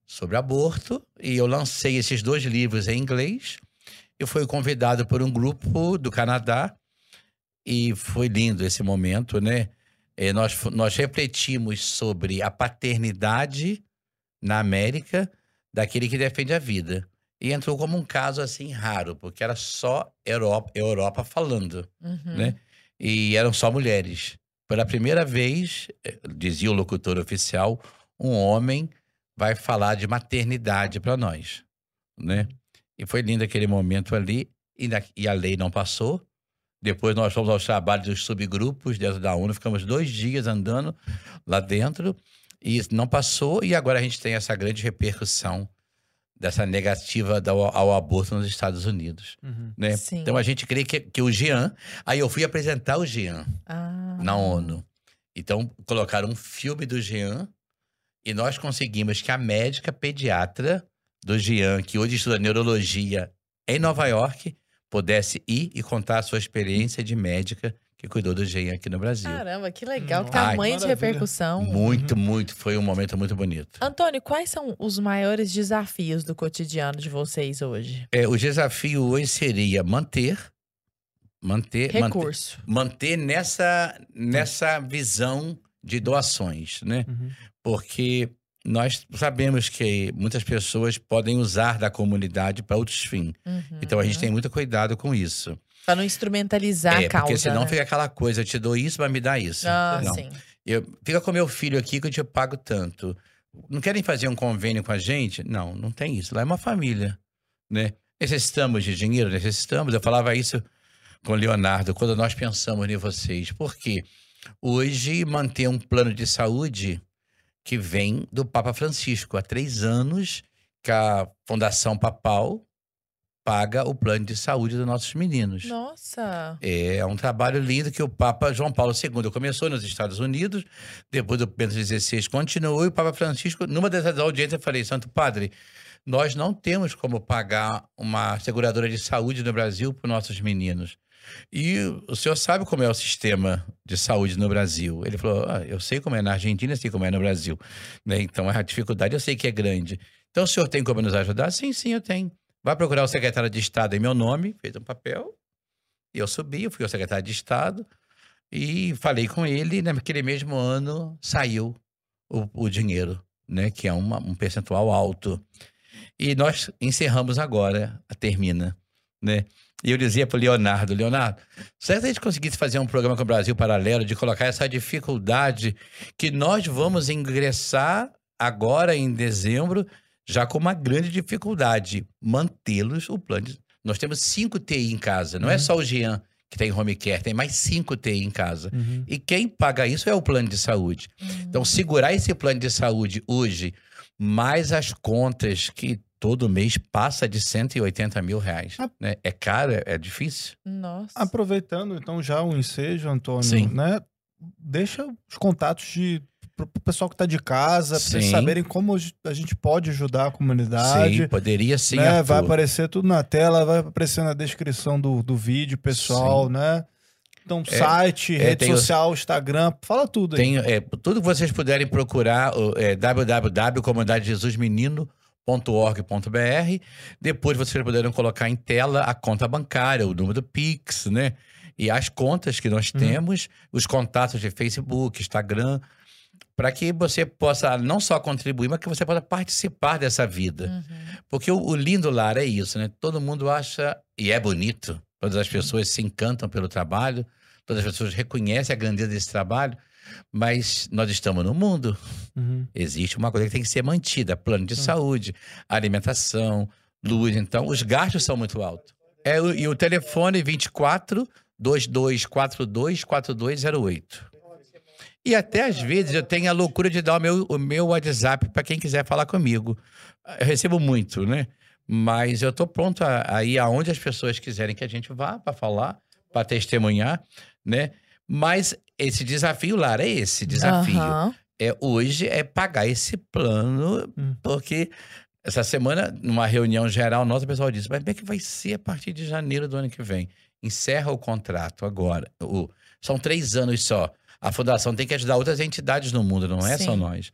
sobre aborto e eu lancei esses dois livros em inglês. Eu fui convidado por um grupo do Canadá e foi lindo esse momento, né? Eh, nós, fu- nós refletimos sobre a paternidade na América daquele que defende a vida. E entrou como um caso assim raro, porque era só Europa, Europa falando, Uhum. né? E eram só mulheres. Pela primeira vez, eh, dizia o locutor oficial, um homem vai falar de maternidade para nós. né? E foi lindo aquele momento ali, e, na- e a lei não passou. Depois nós fomos aos trabalhos dos subgrupos dentro da ONU, ficamos dois dias andando lá dentro, e não passou, e agora a gente tem essa grande repercussão dessa negativa ao aborto nos Estados Unidos. Uhum. Né? Sim. Então a gente crê que, que o Jean. Aí eu fui apresentar o Jean Ah. na ONU. Então, colocaram um filme do Jean e nós conseguimos que a médica pediatra do Jean, que hoje estuda neurologia em Nova York, pudesse ir e contar a sua experiência de médica que cuidou do Jean aqui no Brasil. Caramba, que legal, que Ai, tamanho de maravilha. repercussão. Muito, muito. Foi um momento muito bonito. Antônio, quais são os maiores desafios do cotidiano de vocês hoje? É, o desafio hoje seria manter, manter, manter, Recurso. manter nessa, nessa visão de doações, né? Uhum. porque nós sabemos que muitas pessoas podem usar da comunidade para outros fins. Uhum. Então a gente tem muito cuidado com isso. Pra não instrumentalizar é, a causa. porque senão né? fica aquela coisa, eu te dou isso, mas me dá isso. Ah, não. sim. Eu, fica com meu filho aqui que eu te pago tanto. Não querem fazer um convênio com a gente? Não, não tem isso. Lá é uma família, né? Necessitamos de dinheiro? Necessitamos. Eu falava isso com o Leonardo quando nós pensamos em vocês. Porque hoje manter um plano de saúde que vem do Papa Francisco. Há três anos que a Fundação Papal paga o plano de saúde dos nossos meninos. Nossa. É um trabalho lindo que o Papa João Paulo II começou nos Estados Unidos, depois do Bento XVI continuou, e o Papa Francisco, numa dessas audiências, eu falei, Santo Padre, nós não temos como pagar uma seguradora de saúde no Brasil para os nossos meninos. E o senhor sabe como é o sistema de saúde no Brasil. Ele falou: ah, eu sei como é na Argentina, sei como é no Brasil. Né? Então a dificuldade eu sei que é grande. Então o senhor tem como nos ajudar? Sim, sim, eu tenho. Vai procurar o secretário de Estado em meu nome, fez um papel. E eu subi, eu fui ao secretário de Estado e falei com ele. E naquele mesmo ano saiu o, o dinheiro, né? Que é uma, um percentual alto. E nós encerramos agora, termina, né? E eu dizia para o Leonardo, Leonardo, será que a gente conseguisse fazer um programa com o Brasil Paralelo de colocar essa dificuldade que nós vamos ingressar agora em dezembro, já com uma grande dificuldade, mantê-los o plano. De... Nós temos cinco TI em casa, não é Uhum. só o Jean que tem home care, tem mais cinco TI em casa. Uhum. E quem paga isso é o plano de saúde. Então, segurar esse plano de saúde hoje, mais as contas que todo mês passa de 180 mil reais. Ah. Né? É caro, é, é difícil. Nossa. Aproveitando então já o ensejo, Antônio, Sim. né? Deixa os contatos de pro pro pessoal que está de casa, para Sim. saberem como a gente pode ajudar a comunidade. Sim, poderia sim, né? Vai aparecer tudo na tela, vai aparecer na descrição do, do vídeo, pessoal, né? Então, É, site, é, rede social, Instagram, fala tudo aí. Tem, é, tudo que vocês puderem procurar, o- é, www.comunidadejesusmenino.org.br. Depois vocês puderem colocar em tela a conta bancária, o número do Pix, né? E as contas que nós Uhum. temos, os contatos de Facebook, Instagram, para que você possa não só contribuir, mas que você possa participar dessa vida. Uhum. Porque o, o lindo lar é isso, né? Todo mundo acha, e é bonito, todas as pessoas se encantam pelo trabalho, todas as pessoas reconhecem a grandeza desse trabalho, mas nós estamos no mundo. Uhum. Existe uma coisa que tem que ser mantida: plano de saúde, alimentação, luz. Então, os gastos são muito altos. É, o- e o telefone 24 2242 4208. E até às vezes eu tenho a loucura de dar o meu, o meu WhatsApp para quem quiser falar comigo. Eu recebo muito, né? Mas eu estou pronto a, a ir aonde as pessoas quiserem que a gente vá para falar, para testemunhar, né? Mas esse desafio, Lara, é esse desafio. Aham. É, hoje é pagar esse plano, Hum. porque essa semana, numa reunião geral nossa, o pessoal disse, mas como é que vai ser a partir de janeiro do ano que vem? Encerra o contrato agora. O- são três anos só. A fundação tem que ajudar outras entidades no mundo, não é só Sim. nós.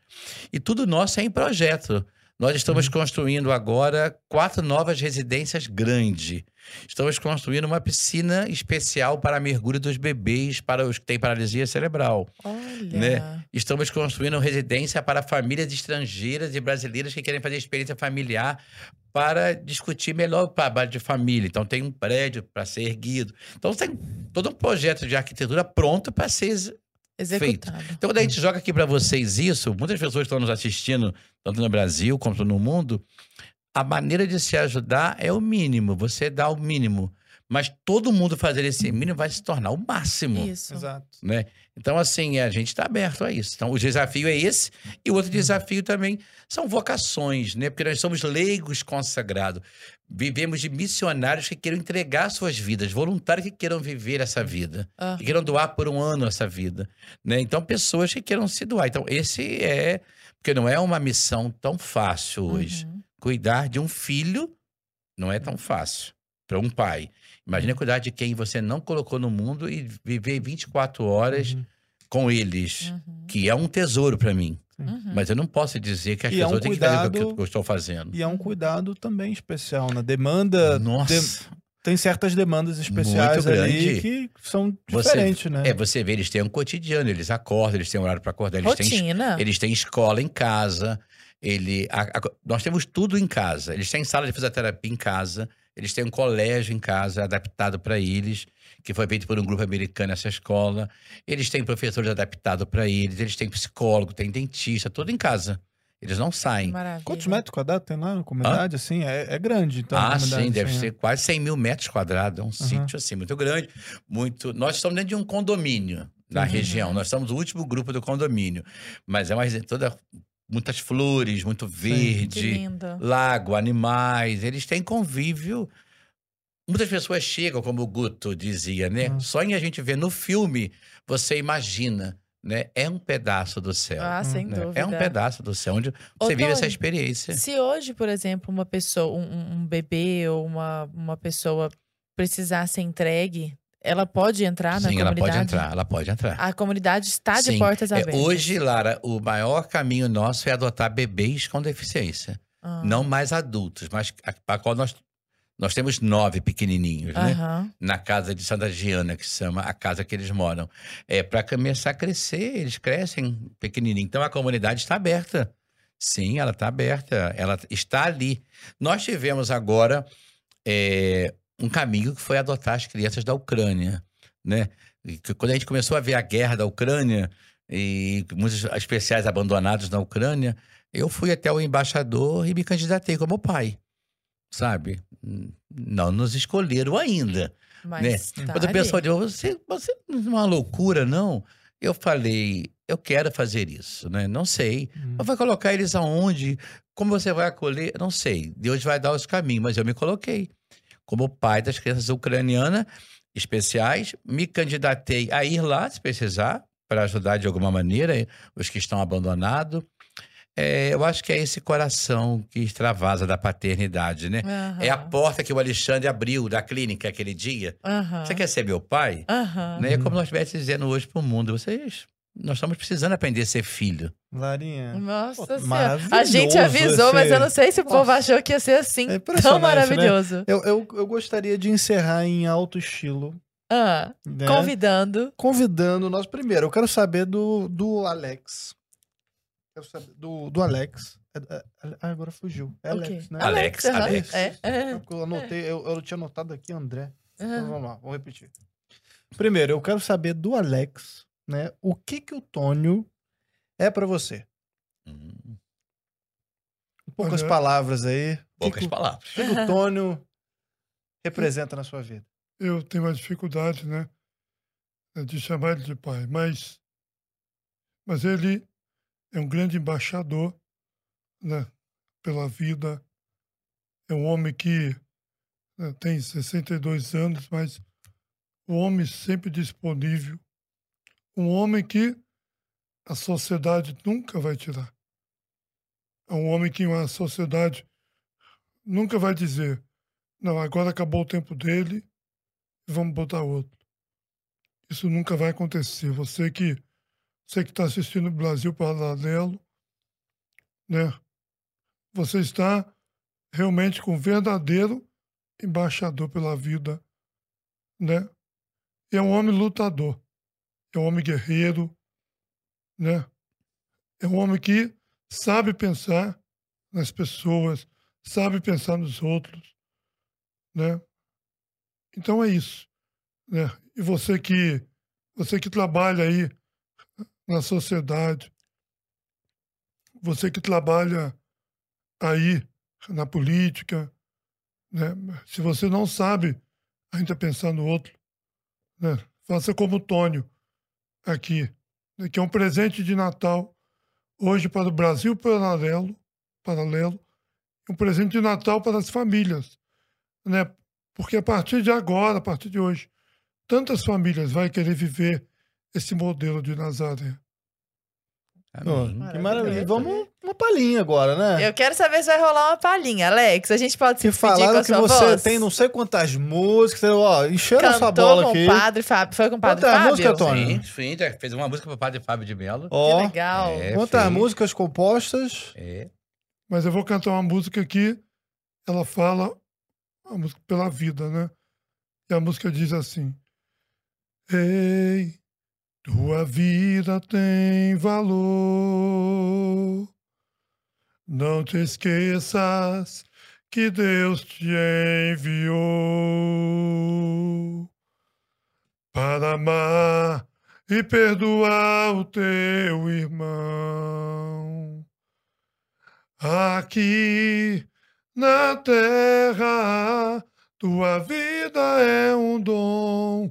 E tudo nosso é em projeto. Nós estamos construindo agora quatro novas residências grandes. Estamos construindo uma piscina especial para mergulho dos bebês, para os que têm paralisia cerebral. Olha. Né? Estamos construindo residência para famílias estrangeiras e brasileiras que querem fazer experiência familiar para discutir melhor o trabalho de família. Então, tem um prédio para ser erguido. Então, tem todo um projeto de arquitetura pronto para ser ex- Executado. então, quando a gente joga aqui para vocês isso, muitas pessoas estão nos assistindo, tanto no Brasil quanto no mundo, a maneira de se ajudar é o mínimo, você dá o mínimo. Mas todo mundo fazer esse mínimo vai se tornar o máximo. Isso. Exato. Né? Então, assim, a gente está aberto a isso. Então, o desafio é esse. E o outro desafio também são vocações, né? Porque nós somos leigos consagrados. Vivemos de missionários que queiram entregar suas vidas, voluntários que queiram viver essa vida, Ah, que queiram doar por um ano essa vida. Né? Então, pessoas que queiram se doar. Então, esse é. Porque não é uma missão tão fácil hoje. uhum. Cuidar de um filho não é tão fácil para um pai. Imagina cuidar de quem você não colocou no mundo e viver 24 horas Uhum. com eles, Uhum. que é um tesouro para mim. Uhum. Mas eu não posso dizer que as E é um têm que fazer o que eu- cuidado- que eu estou fazendo. E é um cuidado também especial, né? Demanda. Nossa, de- tem certas demandas especiais ali que são Você- diferentes, né? é, você vê, eles têm um cotidiano, eles acordam, eles têm horário para acordar, eles têm, Rotina. eles têm escola em casa, ele, a- a- nós temos tudo em casa. Eles têm sala de fisioterapia em casa, eles têm um colégio em casa adaptado para eles, que foi feito por um grupo americano essa escola. Eles têm professores adaptados para eles, eles têm psicólogo, têm dentista, tudo em casa. Eles não saem. Maravilha. Quantos metros quadrados tem lá na comunidade? Assim, é, é grande. Então, ah, sim, deve assim, ser quase 100 mil metros quadrados. É um sítio assim muito grande, muito. Nós estamos dentro de um condomínio da Uhum. região. Nós somos o último grupo do condomínio, mas é uma toda muitas flores, muito verde, lago, animais. Eles têm convívio. Muitas pessoas chegam, como o Guto dizia, né? Uhum. Só em a gente ver no filme, você imagina, né? É um pedaço do céu. Ah, sem né? dúvida. É um pedaço do céu onde Ô, você vive essa experiência. Se hoje, por exemplo, uma pessoa, um, um- um bebê ou uma, uma pessoa precisar ser entregue, ela pode entrar na Sim, ela comunidade? pode entrar, ela pode entrar. A comunidade está de Sim, portas É, abertas. hoje, Lara, o maior caminho nosso é adotar bebês com deficiência. Ah. Não mais adultos, mas a- para qual nós, nós temos nove pequenininhos, né? Na casa de Santa Giana, que se chama a casa que eles moram. É para começar a crescer, eles crescem pequenininho. Então a comunidade está aberta. Sim, ela está aberta, ela está ali. Nós tivemos agora é, um caminho que foi adotar as crianças da Ucrânia, né? E quando a gente começou a ver a guerra da Ucrânia e muitos especiais abandonados na Ucrânia, eu fui até o embaixador e me candidatei como pai, sabe? Não nos escolheram ainda. Mas tá Quando o pessoal diz, você, você não é uma loucura, não? Eu falei, eu quero fazer isso, né? Não sei. Hum. Mas vai colocar eles aonde? Como você vai acolher? Não sei. Deus vai dar os caminhos, mas eu me coloquei como pai das crianças ucranianas especiais, me candidatei a ir lá, se precisar, para ajudar de alguma maneira os que estão abandonados. É, eu acho que é esse coração que extravasa da paternidade, né? É a porta que o Alexandre abriu da clínica aquele dia. Aham. Você quer ser meu pai? Aham. Né? É como nós estivéssemos dizendo hoje para o mundo. Vocês, nós estamos precisando aprender a ser filho. Larinha. Nossa Pô, senhora. A gente avisou, mas eu não sei se o povo Nossa. achou que ia ser assim. É tão impressionante, né? maravilhoso. Eu, eu, eu gostaria de encerrar em alto estilo. Ah, né? Convidando. Convidando nosso primeiro. Eu quero saber do, do Alex. Quero saber do, do Alex. É- é- ah, agora fugiu. É? Alex, né? Alex, aham. Alex. É, é. Eu anotei, eu, eu tinha anotado aqui André. Então, aham. vamos lá, vamos repetir. Primeiro, eu quero saber do Alex, né? O que que o Tônio é pra você? Hum, poucas Olha, palavras aí. O que, poucas que, o- palavras. o que que o Tônio representa na sua vida? Eu tenho uma dificuldade, né? De chamar ele de pai, mas, mas ele é um grande embaixador, né? Pela vida. É um homem que né, tem 62 anos, mas um homem sempre disponível. Um homem que a sociedade nunca vai tirar. É um homem que uma sociedade nunca vai dizer, não, agora acabou o tempo dele, vamos botar outro. Isso nunca vai acontecer. Você que você que está assistindo o Brasil Paralelo, né? Você está realmente com um verdadeiro embaixador pela vida, né? E é um homem lutador, é um homem guerreiro, né? É um homem que sabe pensar nas pessoas, sabe pensar nos outros, né? Então é isso, né? E você que você que trabalha aí na sociedade, você que trabalha aí na política. Né? Se você não sabe ainda pensar no outro, né? faça como o Tônio aqui, que é um presente de Natal hoje para o Brasil paralelo, paralelo um presente de Natal para as famílias, né? Porque a partir de agora, a partir de hoje, tantas famílias vão querer viver esse modelo de Nazaré. Amém. Que maravilha. Vamos uma palhinha agora, né? Eu quero saber se vai rolar uma palhinha, Alex. A gente pode se Que despedir com a que sua você voz? tem não sei quantas músicas, ó, encheram essa bola com aqui. o Padre Fábio. Foi com o Padre Quanta Fábio? música, Tony? Sim, sim, fez uma música para o Padre Fábio de Mello. Que Ó, legal. É, quantas músicas compostas. É. Mas eu vou cantar uma música aqui, ela fala a música pela vida, né? E a música diz assim: Ei, tua vida tem valor. Não te esqueças que Deus te enviou para amar e perdoar o teu irmão. Aqui na terra, tua vida é um dom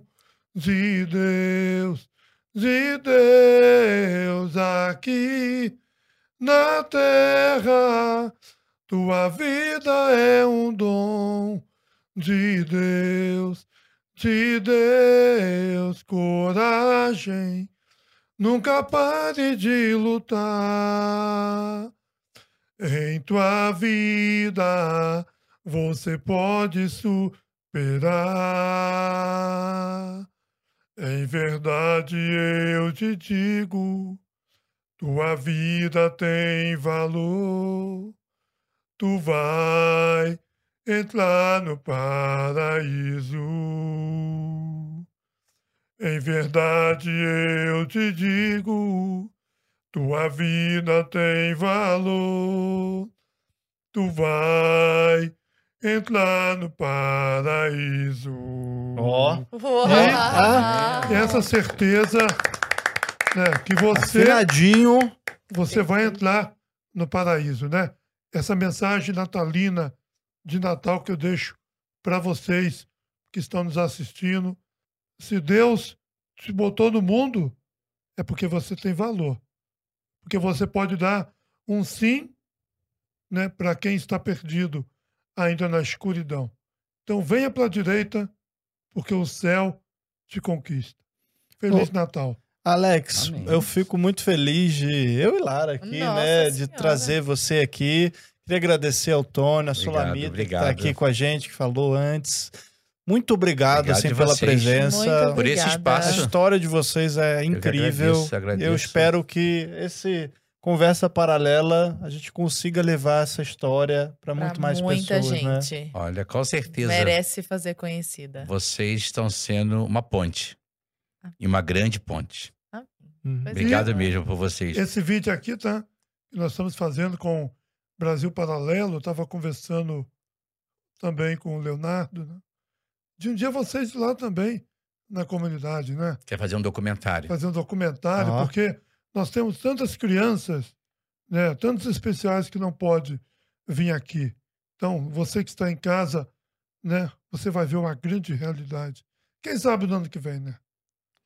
de Deus, de Deus. Aqui na terra, tua vida é um dom de Deus, de Deus. Coragem, nunca pare de lutar. Em tua vida você pode superar. Em verdade eu te digo, tua vida tem valor. Tu vai entrar no paraíso. Em verdade eu te digo, tua vida tem valor. Tu vai entrar no paraíso. Ó. E- Ah. E essa certeza né, que você, Afinadinho. você vai entrar no paraíso, né? Essa mensagem natalina de Natal que eu deixo para vocês que estão nos assistindo. Se Deus te botou no mundo, é porque você tem valor. Porque você pode dar um sim né, para quem está perdido ainda na escuridão. Então venha para a direita, porque o céu te conquista. Feliz Natal. Alex, Amém. eu fico muito feliz de eu e Lara aqui, Nossa né? De Senhora. trazer você aqui. Queria agradecer ao Tony, a Obrigado, Sulamita, que está aqui com a gente, que falou antes. Muito obrigado, Obrigado assim, pela presença. Muito Por esse Obrigada. A espaço. história de vocês é que incrível. agradeço, agradeço. Eu espero que esse conversa paralela a gente consiga levar essa história para muito mais muita pessoas, né? gente. Olha, com certeza Merece fazer conhecida. vocês estão sendo uma ponte. E uma grande ponte. Uhum. É. Obrigado mesmo por vocês. Esse vídeo aqui, tá? Que nós estamos fazendo com Brasil Paralelo. Estava conversando também com o Leonardo, né? De um dia vocês lá também na comunidade, né? Quer fazer um documentário? Fazer um documentário, Ó. porque nós temos tantas crianças, né? Tantos especiais que não pode vir aqui. Então, você que está em casa, né? Você vai ver uma grande realidade. Quem sabe no ano que vem, né?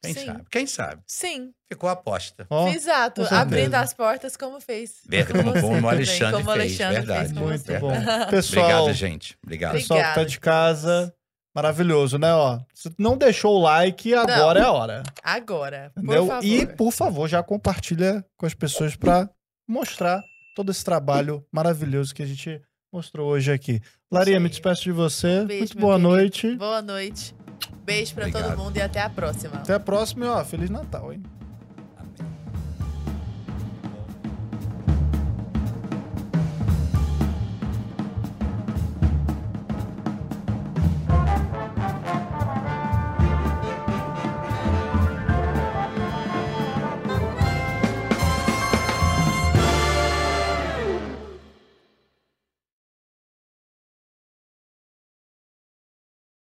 Quem Sim. sabe? Quem sabe? Sim, Ficou a aposta. Ó, exato. Abrindo as portas como fez. Verdade, como- como o Alexandre como o fez, Alexandre verdade. fez muito você. bom. Pessoal, Obrigado, gente. Obrigado. pessoal que tá de casa, maravilhoso, né? Ó, se não deixou o like, agora é a hora. Agora, por Entendeu? favor. E, por favor, já compartilha com as pessoas para mostrar todo esse trabalho maravilhoso que a gente mostrou hoje aqui. Laria, Isso me despeço de você. Um beijo, Muito boa noite. Boa noite. Beijo pra todo Obrigado. mundo e até a próxima. Até a próxima e, ó, Feliz Natal, hein?